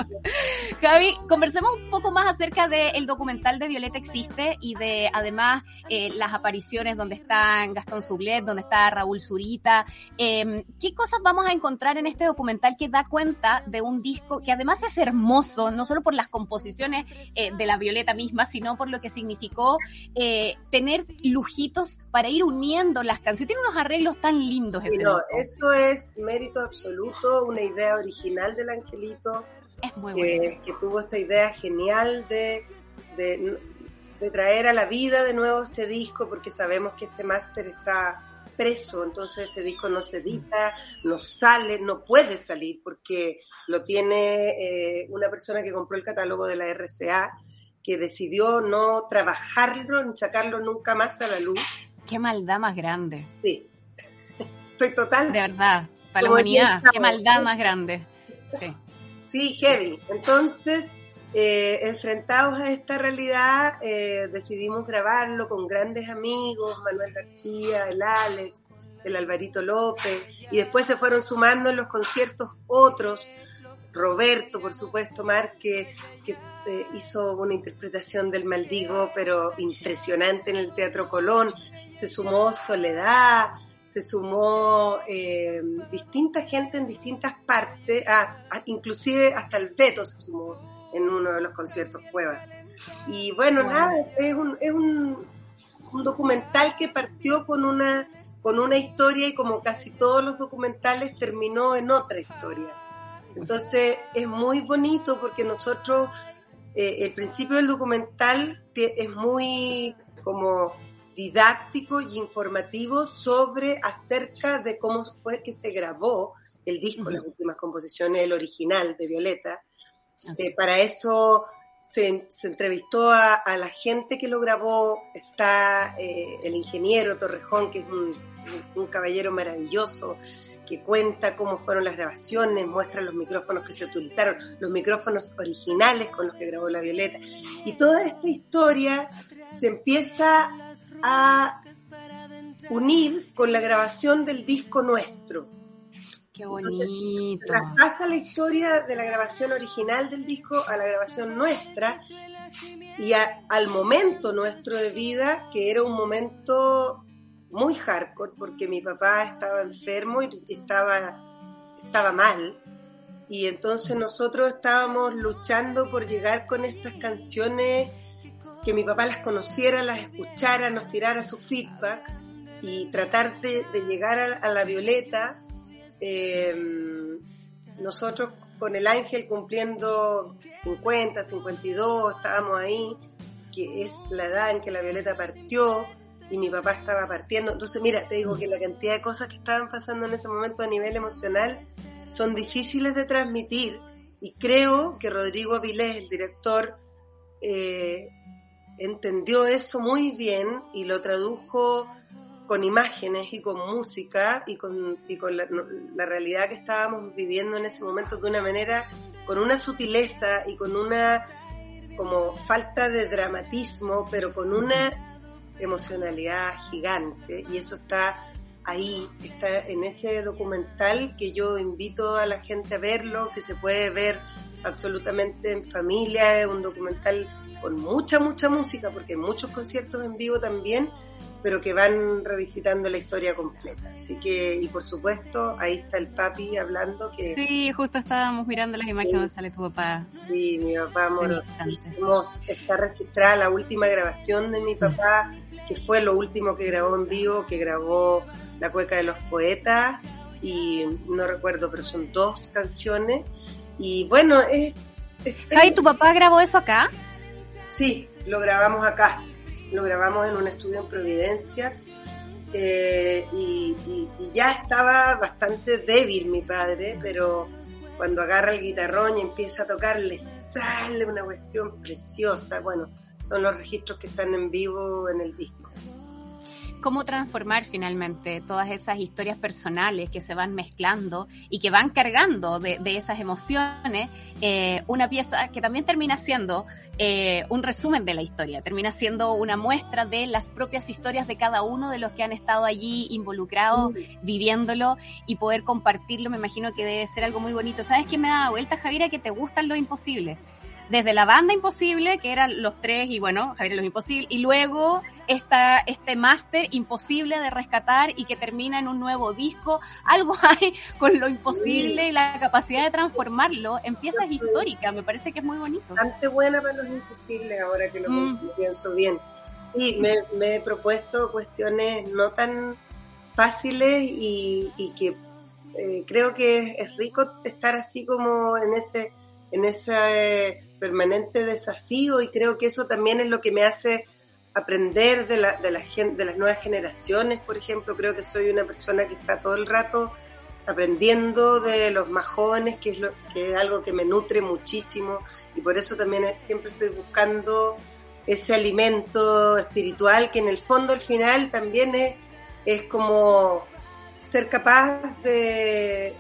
Javi, conversemos un poco más acerca del documental de Violeta Existe y de además eh, las apariciones donde están Gastón Sublet, donde está Raúl Zurita. Eh, ¿Qué cosas vamos a encontrar en este documental que da cuenta de un disco que además es hermoso, no solo por las composiciones eh, de la Violeta misma, sino por lo que significó eh, tener lujitos para ir uniendo las canciones? Tiene unos arreglos tan lindos ese no, eso es mérito absoluto, una idea original del Angelito. Es muy bueno. que, que tuvo esta idea genial de, de, de traer a la vida de nuevo este disco, porque sabemos que este máster está preso, entonces este disco no se edita, no sale, no puede salir, porque lo tiene eh, una persona que compró el catálogo de la RCA, que decidió no trabajarlo ni sacarlo nunca más a la luz. Qué maldad más grande. Sí, estoy total. De verdad, para la decía humanidad, qué maldad más grande. Sí. Sí, heavy. Entonces, eh, enfrentados a esta realidad, eh, decidimos grabarlo con grandes amigos, Manuel García, el Alex, el Alvarito López, y después se fueron sumando en los conciertos otros, Roberto, por supuesto, Mar, que, que, eh, hizo una interpretación del Maldigo, pero impresionante en el Teatro Colón, se sumó Soledad, se sumó eh, distinta gente en distintas partes, ah, ah, inclusive hasta el Beto se sumó en uno de los conciertos Cuevas. Y bueno, Wow. nada, es, un, es un, un documental que partió con una, con una historia y como casi todos los documentales terminó en otra historia. Entonces es muy bonito porque nosotros, eh, el principio del documental es muy como didáctico y informativo sobre acerca de cómo fue que se grabó el disco, las últimas composiciones, el original de Violeta. Eh, para eso se, se entrevistó a, la gente que lo grabó, está eh, el ingeniero Torrejón, que es un caballero maravilloso, que cuenta cómo fueron las grabaciones, muestra los micrófonos que se utilizaron, los micrófonos originales con los que grabó la Violeta. Y toda esta historia se empieza a unir con la grabación del disco nuestro. Qué Entonces. Traspasa la historia de la grabación original del disco a la grabación nuestra y a- al momento nuestro de vida, que era un momento muy hardcore, porque mi papá estaba enfermo y estaba, estaba mal. Y entonces nosotros estábamos luchando por llegar con estas canciones, que mi papá las conociera, las escuchara, nos tirara su feedback y tratar de, de llegar a, a la Violeta. Eh, nosotros con el Ángel cumpliendo 50, 52, estábamos ahí, que es la edad en que la Violeta partió y mi papá estaba partiendo. Entonces, mira, te digo que la cantidad de cosas que estaban pasando en ese momento a nivel emocional son difíciles de transmitir y creo que Rodrigo Avilés, el director, eh, entendió eso muy bien y lo tradujo con imágenes y con música y con, y con la, la realidad que estábamos viviendo en ese momento de una manera, con una sutileza y con una como falta de dramatismo, pero con una emocionalidad gigante. Y eso está ahí, está en ese documental que yo invito a la gente a verlo, que se puede ver absolutamente en familia, es un documental con mucha, mucha música, porque hay muchos conciertos en vivo también, pero que van revisitando la historia completa. Así que, y por supuesto, ahí está el papi hablando que Sí, justo estábamos mirando las imágenes donde sale tu papá. Sí, mi papá amorosísimo. Está registrada la última grabación de mi papá que fue lo último que grabó en vivo, que grabó La Cueca de los Poetas, y no recuerdo, pero son dos canciones. Y bueno, es... es ¿tu papá grabó eso acá? Sí, lo grabamos acá. Lo grabamos en un estudio en Providencia. Eh, y, ya estaba bastante débil mi padre, pero cuando agarra el guitarrón y empieza a tocar, le sale una cuestión preciosa. Bueno, son los registros que están en vivo en el disco cómo transformar finalmente todas esas historias personales que se van mezclando y que van cargando de, esas emociones, eh, una pieza que también termina siendo eh, un resumen de la historia, termina siendo una muestra de las propias historias de cada uno de los que han estado allí involucrados, viviéndolo y poder compartirlo, me imagino que debe ser algo muy bonito. ¿Sabes qué me da vuelta, Javiera? Que te gustan lo imposible desde la banda Imposible, que eran los tres, y bueno, Javier Los Imposibles, y luego esta, este máster imposible de rescatar y que termina en un nuevo disco, algo hay con lo imposible y la capacidad de transformarlo en piezas históricas, me parece que es muy bonito. Bastante buena para los imposibles ahora que lo mm. pienso bien. Sí, me, he propuesto cuestiones no tan fáciles y, que eh, creo que es, rico estar así como en ese en ese permanente desafío y creo que eso también es lo que me hace aprender de, la, de, de las nuevas generaciones, por ejemplo. Creo que soy una persona que está todo el rato aprendiendo de los más jóvenes, que es, lo, que es algo que me nutre muchísimo y por eso también siempre estoy buscando ese alimento espiritual que en el fondo al final también es, es como ser capaz de,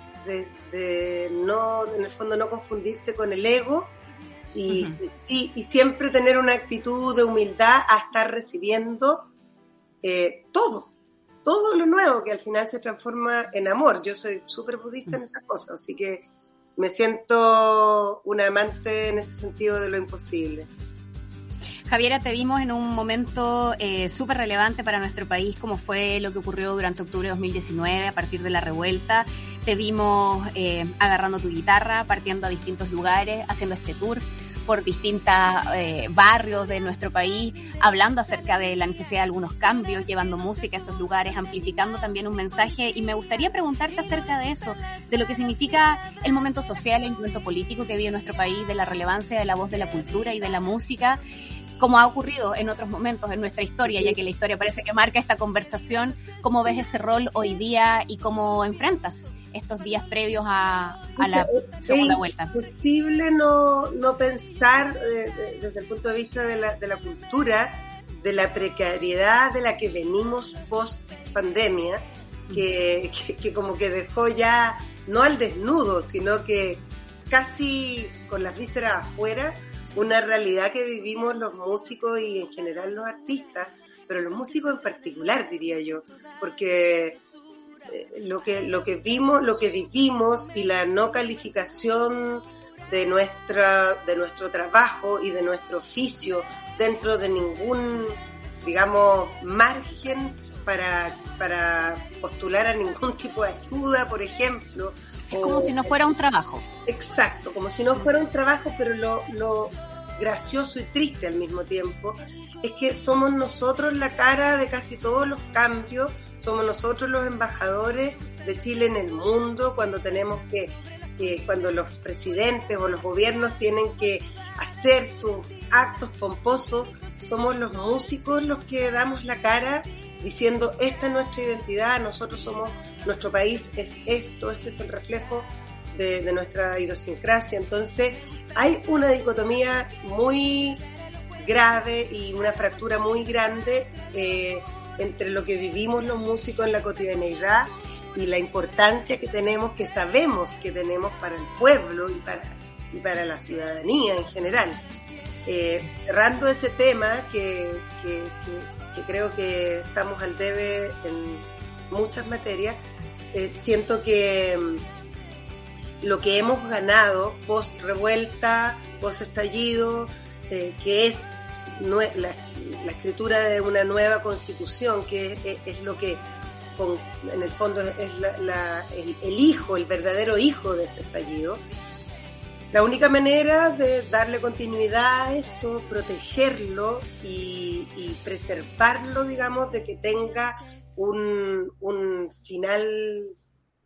de, no, en el fondo no confundirse con el ego y, y, siempre tener una actitud de humildad a estar recibiendo eh, todo, todo lo nuevo que al final se transforma en amor. Yo soy súper budista en esas cosas, así que me siento una amante en ese sentido de lo imposible. Javiera, te vimos en un momento eh, súper relevante para nuestro país, como fue lo que ocurrió durante octubre de 2019 a partir de la revuelta. Te vimos eh, agarrando tu guitarra, partiendo a distintos lugares, haciendo este tour por distintos eh, barrios de nuestro país, hablando acerca de la necesidad de algunos cambios, llevando música a esos lugares, amplificando también un mensaje. Y me gustaría preguntarte acerca de eso, de lo que significa el momento social, el momento político que vive nuestro país, de la relevancia de la voz de la cultura y de la música como ha ocurrido en otros momentos en nuestra historia, ya que la historia parece que marca esta conversación, ¿cómo ves ese rol hoy día y cómo enfrentas estos días previos a, la segunda vuelta? Es posible no, no pensar eh, desde el punto de vista de la, de la cultura, de la precariedad de la que venimos post pandemia, que, que como que dejó ya, no al desnudo, sino que casi con las vísceras afuera, una realidad que vivimos los músicos y en general los artistas, pero los músicos en particular, diría yo, porque eh, lo que, lo que vimos, lo que vivimos y la no calificación de, nuestra, de nuestro trabajo y de nuestro oficio dentro de ningún, digamos, margen para, para postular a ningún tipo de ayuda, por ejemplo. Es como si no fuera un trabajo. Exacto, como si no fuera un trabajo, pero lo, lo, gracioso y triste al mismo tiempo, es que somos nosotros la cara de casi todos los cambios, somos nosotros los embajadores de Chile en el mundo cuando tenemos que, cuando los presidentes o los gobiernos tienen que hacer sus actos pomposos, somos los músicos los que damos la cara diciendo esta es nuestra identidad, nosotros somos, nuestro país es esto, este es el reflejo de, de nuestra idiosincrasia. Entonces, hay una dicotomía muy grave y una fractura muy grande eh, entre lo que vivimos los músicos en la cotidianeidad y la importancia que tenemos, que sabemos que tenemos para el pueblo y para, la ciudadanía en general. Eh, cerrando ese tema, que, que, creo que estamos al debe en muchas materias, eh, siento que lo que hemos ganado post revuelta, post estallido, eh, que es la, escritura de una nueva constitución, que es, lo que en el fondo es el, hijo, el verdadero hijo de ese estallido. la única manera de darle continuidad a eso, protegerlo y, y preservarlo, digamos, de que tenga un, un final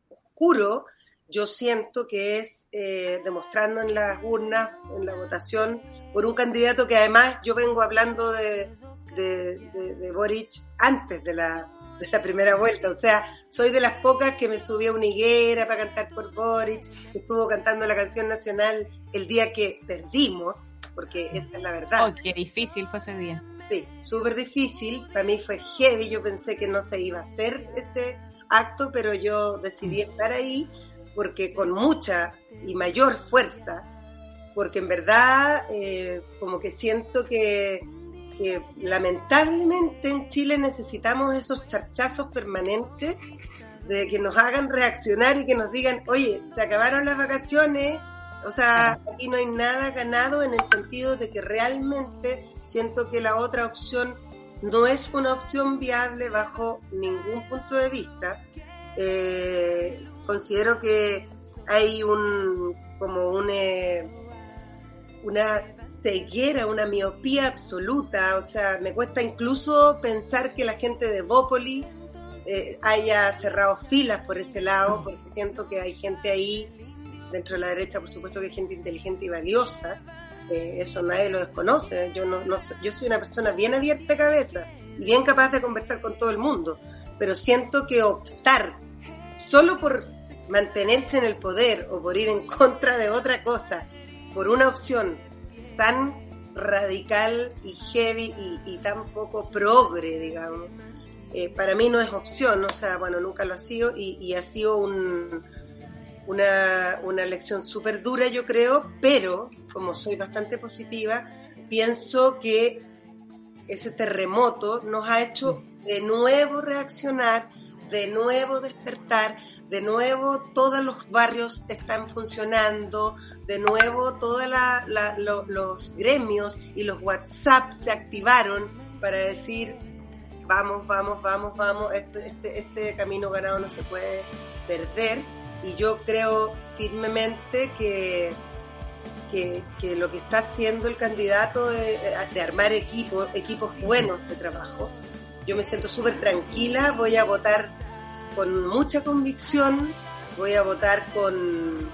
oscuro, yo siento que es eh, demostrando en las urnas, en la votación, por un candidato que además yo vengo hablando de, de, de, Boric antes de la, de la primera vuelta. O sea, soy de las pocas que me subí a una higuera para cantar por Boric, que estuvo cantando la canción nacional el día que perdimos, porque esa es la verdad. Oh, qué difícil fue ese día. Sí, súper difícil. Para mí fue heavy. Yo pensé que no se iba a hacer ese acto, pero yo decidí estar ahí porque con mucha y mayor fuerza, porque en verdad eh, como que siento que, lamentablemente en Chile necesitamos esos charchazos permanentes de que nos hagan reaccionar y que nos digan, oye, se acabaron las vacaciones, o sea, aquí no hay nada ganado en el sentido de que realmente siento que la otra opción no es una opción viable bajo ningún punto de vista. Eh, considero que hay un como un, eh, una ceguera, una miopía absoluta, o sea, me cuesta incluso pensar que la gente de Bópoli eh, haya cerrado filas por ese lado, porque siento que hay gente ahí, dentro de la derecha, por supuesto que hay gente inteligente y valiosa, eso nadie lo desconoce, yo, no, no, yo soy una persona bien abierta de cabeza y bien capaz de conversar con todo el mundo, pero siento que optar solo por mantenerse en el poder o por ir en contra de otra cosa, por una opción tan radical y heavy y, tan poco progre, digamos, eh, para mí no es opción, o sea, bueno, nunca lo ha sido y, ha sido un, una, una lección súper dura, yo creo, pero como soy bastante positiva, pienso que ese terremoto nos ha hecho de nuevo reaccionar, de nuevo despertar, de nuevo todos los barrios están funcionando, de nuevo todos los gremios y los WhatsApp se activaron para decir, vamos, vamos, vamos, vamos, este, este, este camino ganado no se puede perder. Y yo creo firmemente que, que, lo que está haciendo el candidato de, de armar equipos, equipos buenos de trabajo, yo me siento súper tranquila, voy a votar con mucha convicción, voy a votar con,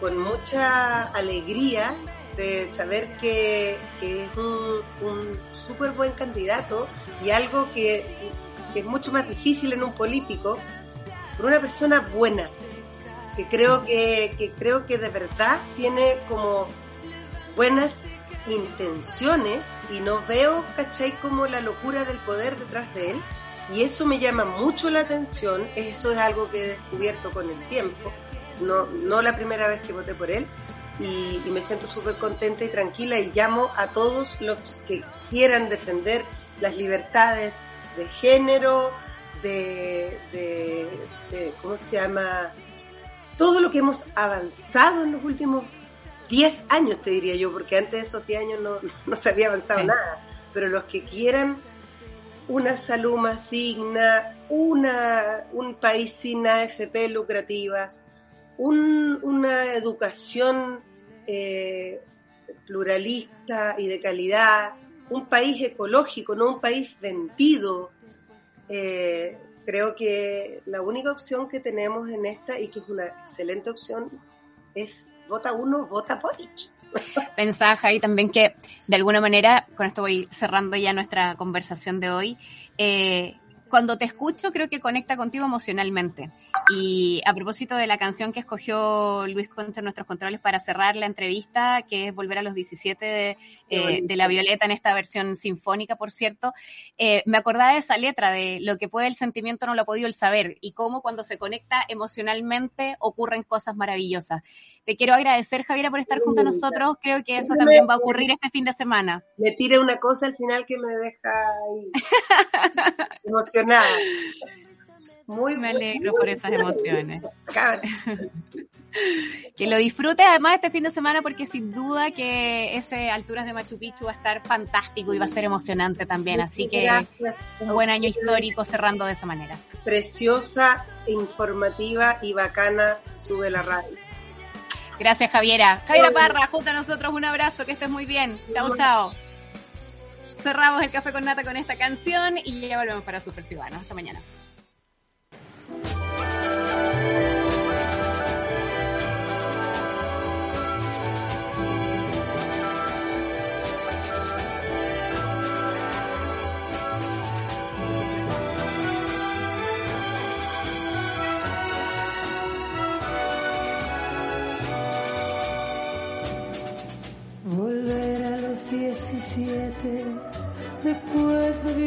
con mucha alegría de saber que, es un, un súper buen candidato y algo que, es mucho más difícil en un político, por una persona buena, que creo que, que creo que de verdad tiene como buenas intenciones y no veo, ¿cachai? Como la locura del poder detrás de él y eso me llama mucho la atención, eso es algo que he descubierto con el tiempo, no, no la primera vez que voté por él, y, me siento súper contenta y tranquila y llamo a todos los que quieran defender las libertades de género, de, de, ¿cómo se llama? Todo lo que hemos avanzado en los últimos 10 años, te diría yo, porque antes de esos 10 años no, no se había avanzado nada, pero los que quieran una salud más digna, una, un país sin AFP lucrativas, una educación eh, pluralista y de calidad, un país ecológico, no un país vendido. Eh, creo que la única opción que tenemos en esta, y que es una excelente opción, es vota uno, vota Boric. Pensaba, Javi, también que de alguna manera, con esto voy cerrando ya nuestra conversación de hoy, eh, cuando te escucho creo que conecta contigo emocionalmente. Y a propósito de la canción que escogió Luis Concha en nuestros controles para cerrar la entrevista, que es Volver a los 17 de, eh, de La Violeta en esta versión sinfónica, por cierto, eh, me acordaba de esa letra, de lo que puede el sentimiento no lo ha podido el saber, y cómo cuando se conecta emocionalmente ocurren cosas maravillosas. Te quiero agradecer, Javiera, por estar junto a nosotros. Creo que eso también va a ocurrir este fin de semana. Me tire una cosa al final que me deja ahí emocionada. Muy me alegro por esas emociones. que lo disfrutes además este fin de semana porque sin duda que ese Alturas de Machu Picchu va a estar fantástico y va a ser emocionante también. Así que un buen año histórico cerrando de esa manera. Preciosa, informativa y bacana sube la radio. Gracias, Javiera. Javiera Parra, junto a nosotros, un abrazo, que estés muy bien. Chao, chao. Cerramos el café con nata con esta canción y ya volvemos para Super Ciudadanos. Hasta mañana.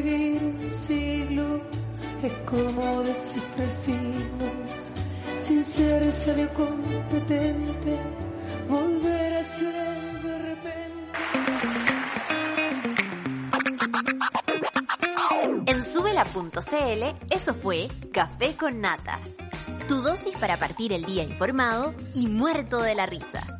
Vivir un siglo es como descifrar signos sin ser sabio competente. Volver a ser de repente. En subela.cl, eso fue Café con Nata. Tu dosis para partir el día informado y muerto de la risa.